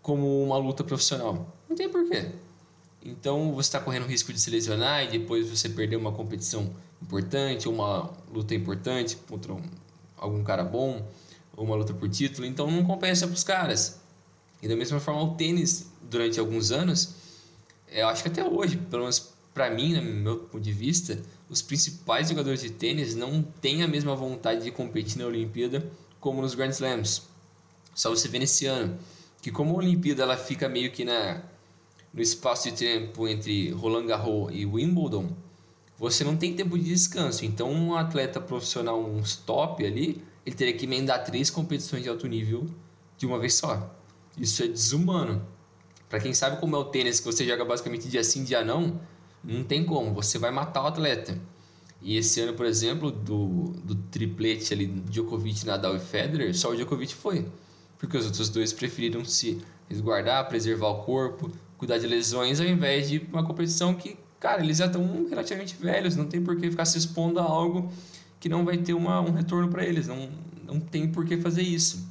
como uma luta profissional? Não tem porquê. Então você está correndo risco de se lesionar e depois você perder uma competição importante, uma luta importante contra um, algum cara bom, ou uma luta por título. Então não compensa para os caras. E da mesma forma, o tênis, durante alguns anos, eu acho que até hoje, pelo menos para mim, no meu ponto de vista, os principais jogadores de tênis não têm a mesma vontade de competir na Olimpíada como nos Grand Slams. Só você vê nesse ano que como a Olimpíada ela fica meio que na no espaço de tempo entre Roland Garros e Wimbledon, você não tem tempo de descanso. Então, um atleta profissional, um stop ali, ele teria que emendar três competições de alto nível de uma vez só. Isso é desumano. Para quem sabe como é o tênis, que você joga basicamente dia sim, dia não, não tem como. Você vai matar o atleta. E esse ano, por exemplo, do, do triplete ali, Djokovic, Nadal e Federer, só o Djokovic foi. Porque os outros dois preferiram se resguardar, preservar o corpo, cuidar de lesões, ao invés de uma competição que, cara, eles já estão relativamente velhos, não tem por que ficar se expondo a algo que não vai ter uma, um retorno para eles, não, não tem por que fazer isso.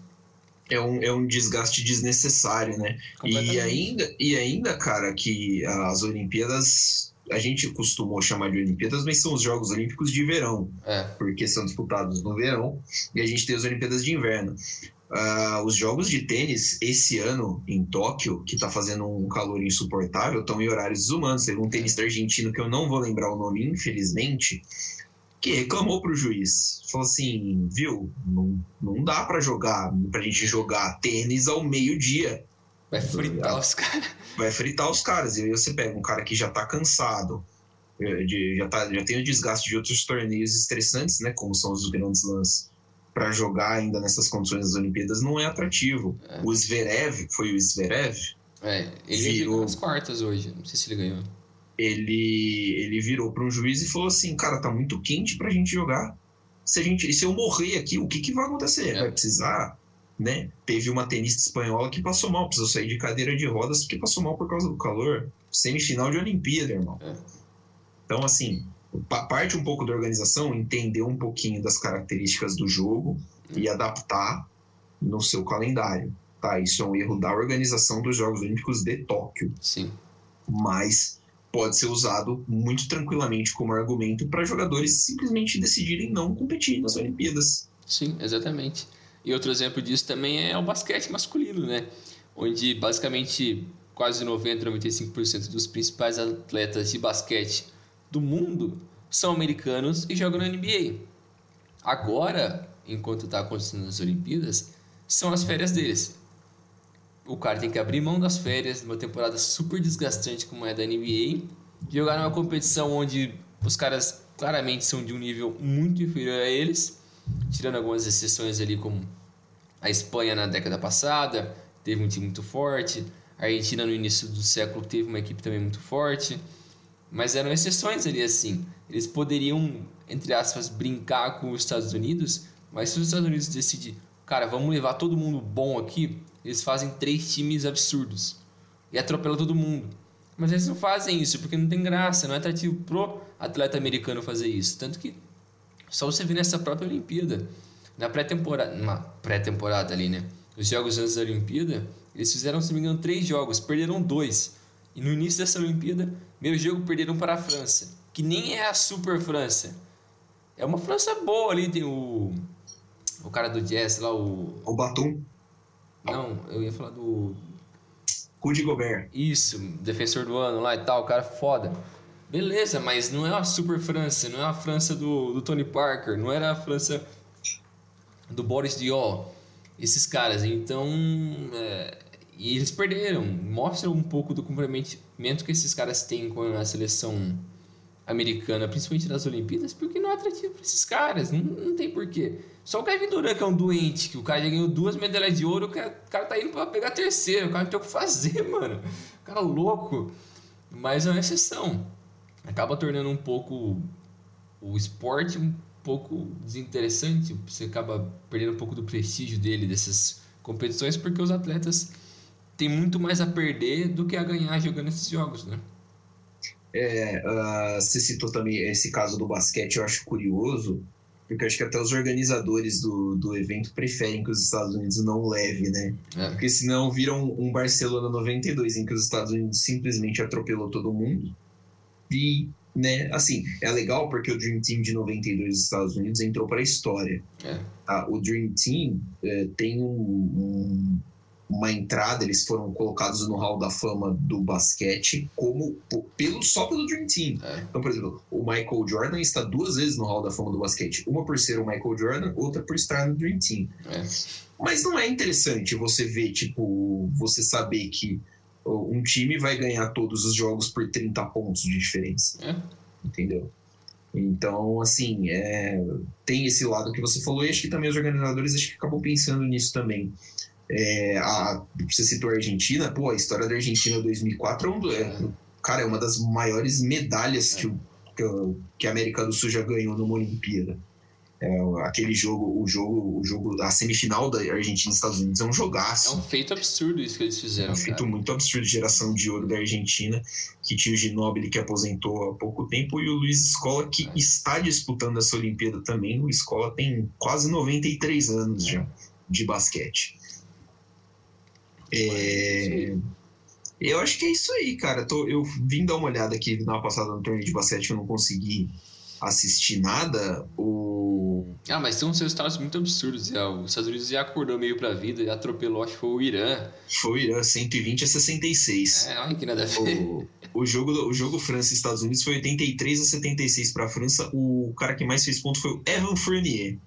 É um, é um desgaste desnecessário, né? E ainda, e ainda, cara, que as Olimpíadas a gente costumou chamar de Olimpíadas, mas são os Jogos Olímpicos de verão, é. porque são disputados no verão, e a gente tem as Olimpíadas de inverno. Uh, os jogos de tênis esse ano em Tóquio, que está fazendo um calor insuportável, estão em horários desumanos. Teve um tenista argentino que eu não vou lembrar o nome, infelizmente, que reclamou para o juiz. Falou assim: viu, não, não dá para jogar, para a gente jogar tênis ao meio-dia. Vai fritar os caras. Vai fritar os caras. E aí você pega um cara que já está cansado, de, já, tá, já tem o desgaste de outros torneios estressantes, né? Como são os grandes lances para jogar ainda nessas condições das Olimpíadas não é atrativo. É. O Zverev, foi o Zverev? É, ele virou nas quartas hoje, não sei se ele ganhou. Ele, ele virou para um juiz e falou assim: cara, tá muito quente pra gente jogar. Se, a gente, se eu morrer aqui, o que, que vai acontecer? É. Vai precisar né? Teve uma tenista espanhola que passou mal, precisou sair de cadeira de rodas porque passou mal por causa do calor. Semifinal de Olimpíada, irmão. É. Então, assim, parte um pouco da organização, entender um pouquinho das características do jogo e adaptar no seu calendário. Tá? Isso é um erro da organização dos Jogos Olímpicos de Tóquio. Sim. Mas pode ser usado muito tranquilamente como argumento para jogadores simplesmente decidirem não competir nas Olimpíadas. Sim, exatamente. E outro exemplo disso também é o basquete masculino, né? Onde basicamente quase 90, 95% dos principais atletas de basquete do mundo são americanos e jogam na NBA. Agora, enquanto está acontecendo as Olimpíadas, são as férias deles. O cara tem que abrir mão das férias numa temporada super desgastante como é da NBA, jogar numa competição onde os caras claramente são de um nível muito inferior a eles, tirando algumas exceções ali como a Espanha na década passada, teve um time muito forte, a Argentina no início do século teve uma equipe também muito forte. Mas eram exceções ali assim. Eles poderiam, entre aspas, brincar com os Estados Unidos, mas se os Estados Unidos decidirem, cara, vamos levar todo mundo bom aqui, eles fazem três times absurdos e atropelam todo mundo. Mas eles não fazem isso porque não tem graça, não é atrativo pro atleta americano fazer isso. Tanto que só você vê nessa própria Olimpíada, na pré-temporada, uma pré-temporada ali, né? Os jogos antes da Olimpíada, eles fizeram, se não me engano, três jogos, perderam dois. E no início dessa Olimpíada, meu jogo perderam para a França, que nem é a super França. É uma França boa ali, tem o o cara do jazz lá, o o Batum. Não, eu ia falar do Rudy Gobert. Isso, defensor do ano lá e tal, o cara foda. Beleza, mas não é a super França, não é a França do, do Tony Parker, não era a França do Boris Diaw. Esses caras, então é, e eles perderam. Mostra um pouco do comprometimento que esses caras têm com a seleção americana, principalmente nas Olimpíadas, porque não é atrativo para esses caras. Não, não tem porquê. Só o Kevin Durant, que é um doente, que o cara já ganhou duas medalhas de ouro, o cara, o cara tá indo para pegar a terceira. O cara não tem o que fazer, mano. O cara louco. Mas é uma exceção. Acaba tornando um pouco o esporte um pouco desinteressante. Você acaba perdendo um pouco do prestígio dele, dessas competições, porque os atletas tem muito mais a perder do que a ganhar jogando esses jogos, né? É, uh, você citou também esse caso do basquete, eu acho curioso, porque eu acho que até os organizadores do, do evento preferem que os Estados Unidos não leve, né? É. Porque senão viram um Barcelona 92, em que os Estados Unidos simplesmente atropelou todo mundo. E, né, assim, é legal porque o Dream Team de 92 dos Estados Unidos entrou para a história. É. Tá? O Dream Team é, tem um, um uma entrada, eles foram colocados no Hall da Fama do basquete como pelo só pelo Dream Team. É. Então, por exemplo, o Michael Jordan está duas vezes no Hall da Fama do basquete, uma por ser o Michael Jordan, outra por estar no Dream Team. É. Mas não é interessante você ver, tipo, você saber que um time vai ganhar todos os jogos por 30 pontos de diferença. É. Entendeu? Então, assim, é, tem esse lado que você falou, e acho que também os organizadores acho que acabam pensando nisso também. É, a, você citou a Argentina, pô, a história da Argentina 2004 é, um, é, cara, é uma das maiores medalhas que, o, que, a América do Sul já ganhou numa Olimpíada. É, aquele jogo, o jogo, o jogo, a semifinal da Argentina e Estados Unidos é um jogaço. É um feito absurdo isso que eles fizeram. É um feito cara. muito absurdo, geração de ouro da Argentina, que tinha o Ginóbili que aposentou há pouco tempo e o Luiz Escola que é. está disputando essa Olimpíada também. O Escola tem quase 93 anos já de basquete. É... Eu acho que é isso aí, cara. Tô, eu vim dar uma olhada aqui na passada no torneio de basquete, eu não consegui assistir nada. O... Ah, mas são uns resultados muito absurdos. Já. Os Estados Unidos já acordou meio pra vida, já atropelou, acho que foi o Irã. Foi o Irã, 120 a 66. É, olha que nada a ver. O, o jogo, o jogo França e Estados Unidos foi 83 a 76 pra França. O cara que mais fez ponto foi o Evan Fournier.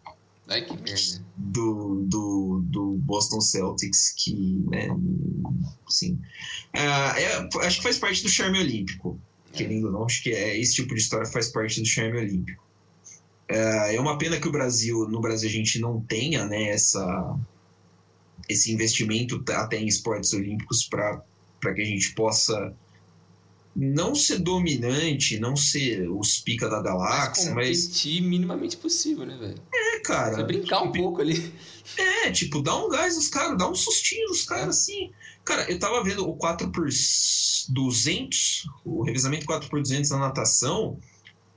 Ai, que merda. Do, do, do Boston Celtics, que, né, assim, é, é, acho que faz parte do charme olímpico, é. querendo ou não, acho que é, esse tipo de história faz parte do charme olímpico. É, é uma pena que o Brasil, no Brasil a gente não tenha, né, essa, esse investimento até em esportes olímpicos para que a gente possa não ser dominante, não ser os pica da galáxia, mas. Competir minimamente possível, né, velho? É, cara. Você brincar um pouco ali. É, tipo, dá um gás nos caras, dá um sustinho nos caras, assim. Cara, eu tava vendo o 4 por 200, o revezamento 4 por 200 na natação.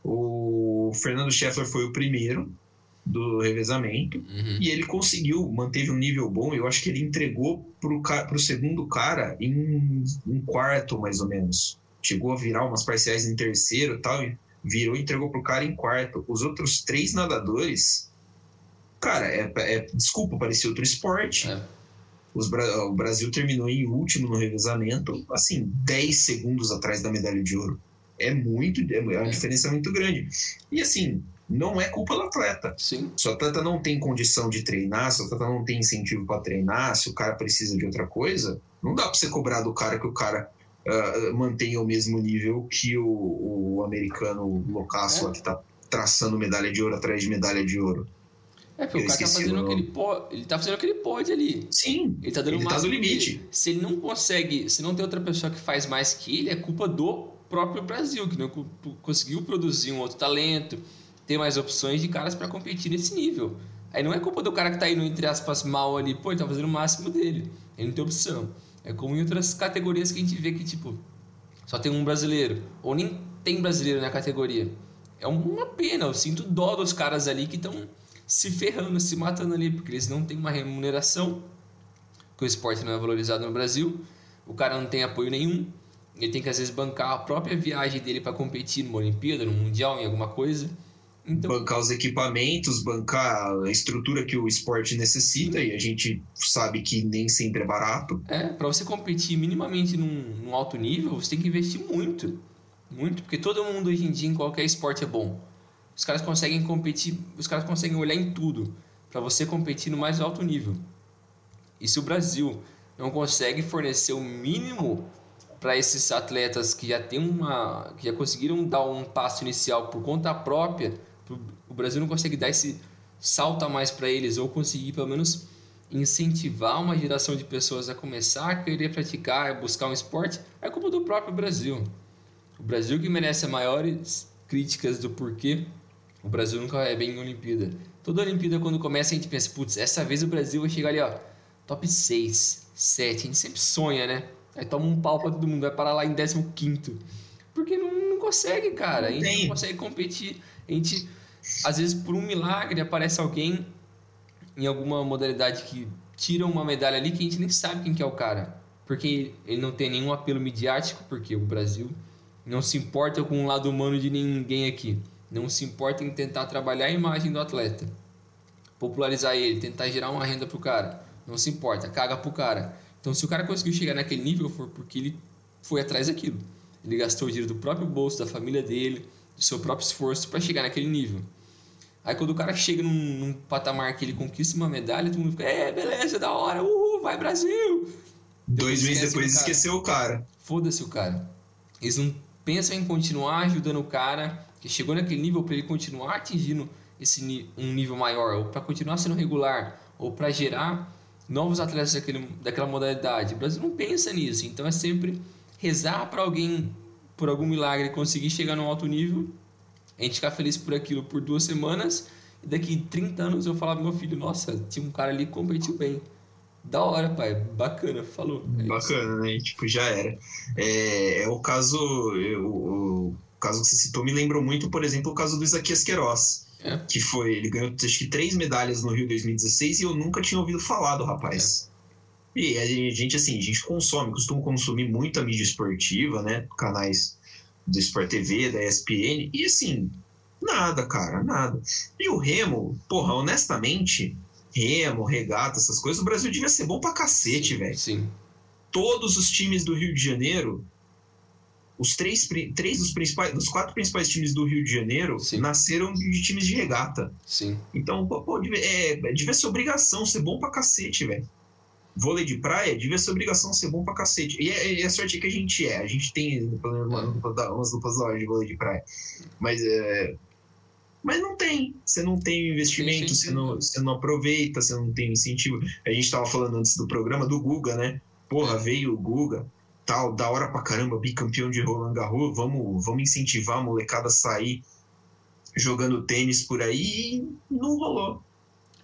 O Fernando Scheffler foi o primeiro do revezamento uhum. e ele conseguiu, manteve um nível bom. Eu acho que ele entregou pro, pro segundo cara em um quarto, mais ou menos chegou a virar umas parciais em terceiro tal, virou e entregou pro cara em quarto. Os outros três nadadores, cara, é, é desculpa, parecia outro esporte. É. Os, o Brasil terminou em último no revezamento, assim, 10 segundos atrás da medalha de ouro. É muito, é uma é. diferença muito grande. E assim, não é culpa do atleta. Sim. Se o atleta não tem condição de treinar, se o atleta não tem incentivo para treinar, se o cara precisa de outra coisa, não dá para você cobrar do cara que o cara uh, mantenha o mesmo nível que o, o americano loucaço é. que está traçando medalha de ouro atrás de medalha de ouro. É, porque eu o cara tá fazendo o que ele pode. Ele tá fazendo o que ele pode ali. Sim. Ele tá dando ele tá no limite. Dele. Se ele não consegue, se não tem outra pessoa que faz mais que ele, é culpa do próprio Brasil, que não conseguiu produzir um outro talento, ter mais opções de caras para competir nesse nível. Aí não é culpa do cara que tá indo, entre aspas, mal ali, pô, ele tá fazendo o máximo dele. Ele não tem opção. É como em outras categorias que a gente vê que, tipo, só tem um brasileiro, ou nem tem brasileiro na categoria. É uma pena, eu sinto dó dos caras ali que estão se ferrando, se matando ali, porque eles não têm uma remuneração, que o esporte não é valorizado no Brasil, o cara não tem apoio nenhum, ele tem que às vezes bancar a própria viagem dele para competir numa Olimpíada, no Mundial, em alguma coisa. Então... Bancar os equipamentos, bancar a estrutura que o esporte necessita, e a gente sabe que nem sempre é barato. É, para você competir minimamente num, num, alto nível, você tem que investir muito. Muito, porque todo mundo hoje em dia em qualquer esporte é bom. Os caras conseguem competir, os caras conseguem olhar em tudo para você competir no mais alto nível. E se o Brasil não consegue fornecer o mínimo para esses atletas que já tem uma que já conseguiram dar um passo inicial por conta própria o Brasil não consegue dar esse salto a mais para eles ou conseguir pelo menos incentivar uma geração de pessoas a começar a querer praticar, buscar um esporte, é culpa do próprio Brasil. O Brasil que merece as maiores críticas do porquê o Brasil nunca é bem em Olimpíada. Toda Olimpíada, quando começa, a gente pensa, putz, essa vez o Brasil vai chegar ali, ó, top 6, 7. A gente sempre sonha, né? Aí toma um pau pra todo mundo, vai parar lá em 15. Porque não consegue, cara. A gente não consegue competir. A gente, às vezes, por um milagre, aparece alguém em alguma modalidade que tira uma medalha ali que a gente nem sabe quem que é o cara. Porque ele não tem nenhum apelo midiático, porque o Brasil não se importa com o lado humano de ninguém aqui. Não se importa em tentar trabalhar a imagem do atleta. Popularizar ele, tentar gerar uma renda pro cara. Não se importa, caga pro cara. Então, se o cara conseguiu chegar naquele nível, foi porque ele foi atrás daquilo. Ele gastou o dinheiro do próprio bolso, da família dele, do seu próprio esforço para chegar naquele nível. Aí quando o cara chega num, num, patamar que ele conquista uma medalha, todo mundo fica, é, beleza, da hora, uhul, vai Brasil! Dois meses depois esqueceu o cara. Foda-se o cara. Eles não pensam em continuar ajudando o cara que chegou naquele nível para ele continuar atingindo esse um nível maior, ou para continuar sendo regular, ou para gerar novos atletas daquele, daquela modalidade. O Brasil não pensa nisso, então é sempre rezar para alguém, por algum milagre, conseguir chegar no alto nível, a gente ficar feliz por aquilo por duas semanas, e daqui 30 anos eu falar pro meu filho: Nossa, tinha um cara ali que competiu bem. Da hora, pai. Bacana, falou. É Bacana, né? Tipo, já era. É, é o caso. Eu, o caso que você citou me lembrou muito, por exemplo, o caso do Isaquias Queiroz. É. Que foi. Ele ganhou acho que três medalhas no Rio 2016 e eu nunca tinha ouvido falar do rapaz. É. E a gente, assim, a gente consome, costuma consumir muita mídia esportiva, né? Canais do Sport TV, da ESPN, e assim, nada, cara, nada. E o Remo, porra, honestamente, remo, regata, essas coisas, o Brasil devia ser bom pra cacete, velho. Sim. Todos os times do Rio de Janeiro, os três, três dos principais, dos quatro principais times do Rio de Janeiro Sim. nasceram de times de regata. Sim. Então, pô, devia, é, devia ser obrigação ser bom pra cacete, velho. Vôlei de praia devia ser obrigação ser bom pra cacete. E, é, e a sorte é que a gente é. A gente tem umas duplas lojas de vôlei de praia. Mas é, mas não tem. Você não tem investimento, você não, você não aproveita, você não tem incentivo. A gente estava falando antes do programa do Guga, né? Porra, veio o Guga, tal, da hora pra caramba, bicampeão de Roland Garros, vamos, vamos incentivar a molecada a sair jogando tênis por aí e não rolou.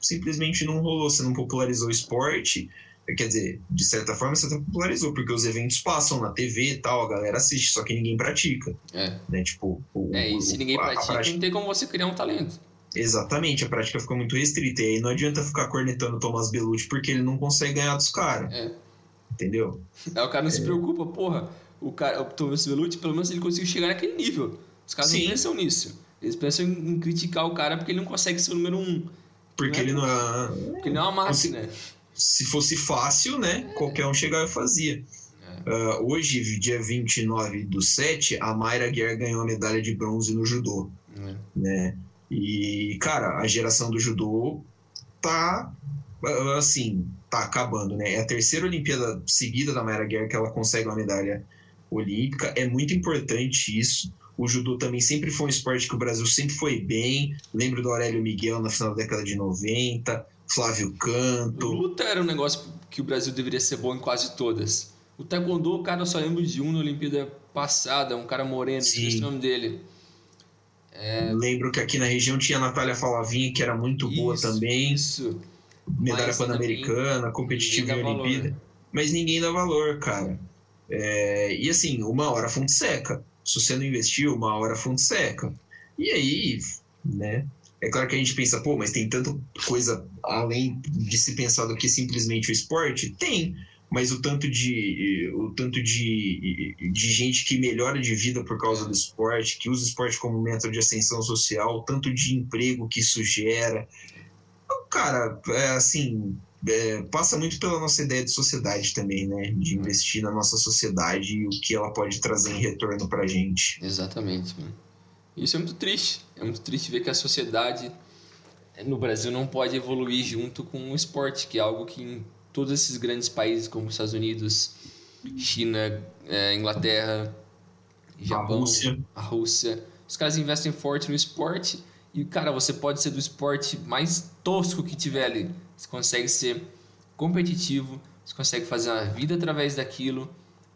Simplesmente não rolou. Você não popularizou o esporte Quer dizer, de certa forma você popularizou, porque os eventos passam na TV e tal, a galera assiste, só que ninguém pratica. É. Né? Tipo, o, é, e se ninguém a, pratica, prática... não tem como você criar um talento. Exatamente, a prática ficou muito restrita. E aí não adianta ficar cornetando o Thomas Belucci porque ele não consegue ganhar dos caras. É. Entendeu? Aí o cara não é. se preocupa, porra. O, cara, o Thomas Belucci, pelo menos ele conseguiu chegar naquele nível. Os caras Sim. não pensam nisso. Eles pensam em criticar o cara porque ele não consegue ser o número um. Porque não é, ele não é. Porque ele não é uma máquina. Né? Se fosse fácil, né? Qualquer um chegava e fazia. Uh, hoje, dia 29 do 7, a Mayra Guerra ganhou a medalha de bronze no judô. É. Né? E, cara, a geração do judô tá assim, tá acabando, né? É a terceira Olimpíada seguida da Mayra Guerra que ela consegue uma medalha olímpica. É muito importante isso. O judô também sempre foi um esporte que o Brasil sempre foi bem. Lembro do Aurélio Miguel na final da década de 90. Flávio Canto. Luta era um negócio que o Brasil deveria ser bom em quase todas. O Taekwondo, o cara, eu só lembro de um na Olimpíada passada, um cara moreno, esqueci o nome dele. É... Lembro que aqui na região tinha a Natália Falavinha, que era muito isso, boa também. Isso. Medalha Pan-Americana, competitiva em Olimpíada. Valor. Mas ninguém dá valor, cara. É... E assim, uma hora fonte seca. Se você não investiu, uma hora fonte seca. E aí, né? É claro que a gente pensa, pô, mas tem tanta coisa além de se pensar do que simplesmente o esporte? Tem, mas o tanto de o tanto de, de gente que melhora de vida por causa do esporte, que usa o esporte como método de ascensão social, o tanto de emprego que isso gera. Cara, é assim, é, passa muito pela nossa ideia de sociedade também, né? De investir na nossa sociedade e o que ela pode trazer em retorno pra gente. Exatamente, mano. Isso é muito triste. É muito triste ver que a sociedade no Brasil não pode evoluir junto com o esporte, que é algo que em todos esses grandes países como os Estados Unidos, China, é, Inglaterra, Japão, a Rússia. a Rússia, os caras investem forte no esporte e, cara, você pode ser do esporte mais tosco que tiver ali. Você consegue ser competitivo, você consegue fazer uma vida através daquilo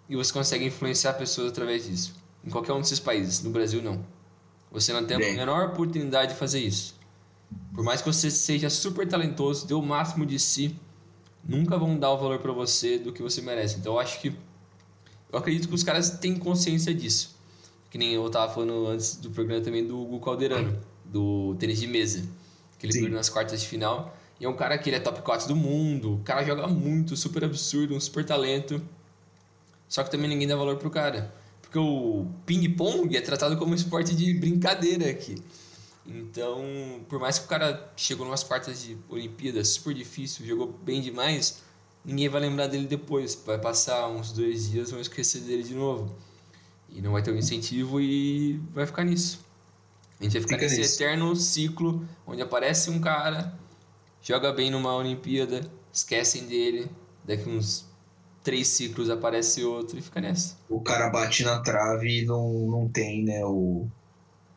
e você consegue influenciar pessoas através disso. Em qualquer um desses países. No Brasil, não. Você não tem Bem. a menor oportunidade de fazer isso. Por mais que você seja super talentoso, dê o máximo de si, nunca vão dar o valor para você do que você merece. Então eu acho que eu acredito que os caras têm consciência disso. Que nem eu tava falando antes do programa também do Hugo Calderano, do tênis de mesa. Que ele perdeu nas quartas de final. E é um cara que ele é top 4 do mundo. O cara joga muito, super absurdo, um super talento. Só que também ninguém dá valor pro cara. Porque o ping-pong é tratado como um esporte de brincadeira aqui. Então, por mais que o cara chegou nas quartas de Olimpíadas, super difícil, jogou bem demais, ninguém vai lembrar dele depois. Vai passar uns dois dias, vão esquecer dele de novo. E não vai ter um incentivo e vai ficar nisso. A gente vai ficar Fica nesse nisso. eterno ciclo onde aparece um cara, joga bem numa Olimpíada, esquecem dele, daqui uns três ciclos aparece outro e fica nessa. O cara bate na trave e não, não tem, né, o,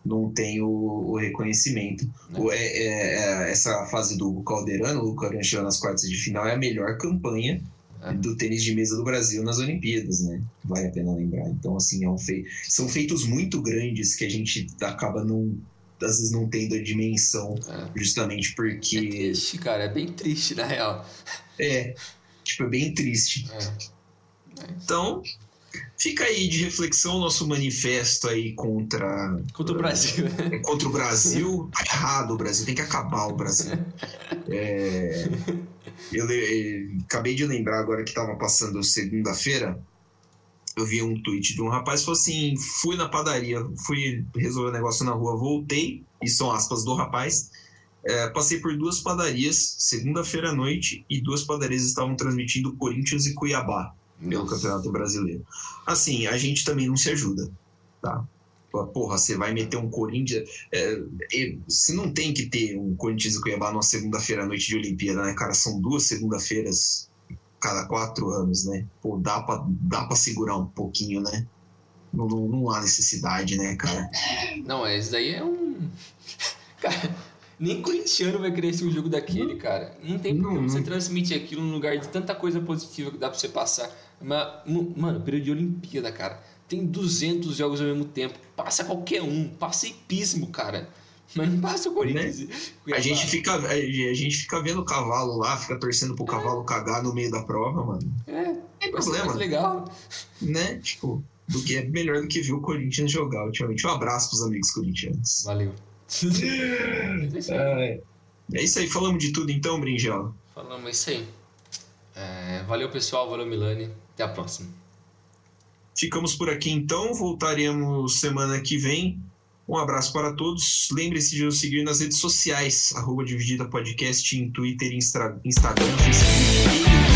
não tem o, o reconhecimento. O, é, é, é, essa fase do Calderano, o Calderano chegou nas quartas de final, é a melhor campanha é. do tênis de mesa do Brasil nas Olimpíadas, né? Vale a pena lembrar. Então, assim, é um fe... são feitos muito grandes que a gente acaba não às vezes não tendo a dimensão, é. justamente porque. É triste, cara, é bem triste, na real. É, tipo, é bem triste. É. Então, Fica aí de reflexão nosso manifesto aí contra. Contra o Brasil. É, contra o Brasil. Tá errado o Brasil, tem que acabar o Brasil. É, eu, eu, acabei de lembrar agora que estava passando segunda-feira. Eu vi um tweet de um rapaz que falou assim: fui na padaria, fui resolver o um negócio na rua, voltei, e são aspas do rapaz. É, passei por duas padarias, segunda-feira à noite, e duas padarias estavam transmitindo Corinthians e Cuiabá pelo Nossa. Campeonato Brasileiro. Assim, a gente também não se ajuda, tá? Porra, você vai meter um Corinthians. É, você não tem que ter um Corinthians e Cuiabá numa segunda-feira à noite de Olimpíada, né, cara? São duas segunda-feiras cada quatro anos, né? Pô, dá pra, dá pra segurar um pouquinho, né? Não, não, não há necessidade, né, cara? Não, isso daí é um. Cara, nem corintiano vai querer esse jogo daquele, cara. Não tem como você transmitir aquilo num lugar de tanta coisa positiva que dá pra você passar. Mas, mano, período de Olimpíada, cara. Tem 200 jogos ao mesmo tempo. Passa qualquer um. Passa hipismo, cara. Mas não passa o Corinthians. Né? A, gente fica, a gente fica vendo o cavalo lá, fica torcendo pro é. cavalo cagar no meio da prova, mano. É, tem problema. Mais legal. Né? Tipo, do que é melhor do que ver o Corinthians jogar ultimamente. Um abraço pros amigos corintianos. Valeu. É, é isso aí, falamos de tudo então, Brinjal. Falamos, é isso aí. É, valeu, pessoal. Valeu, Milani. Até a próxima. Ficamos por aqui então, voltaremos semana que vem. Um abraço para todos. Lembre-se de nos seguir nas redes sociais, arroba Dividida Podcast em Twitter, Insta Instagram, Facebook e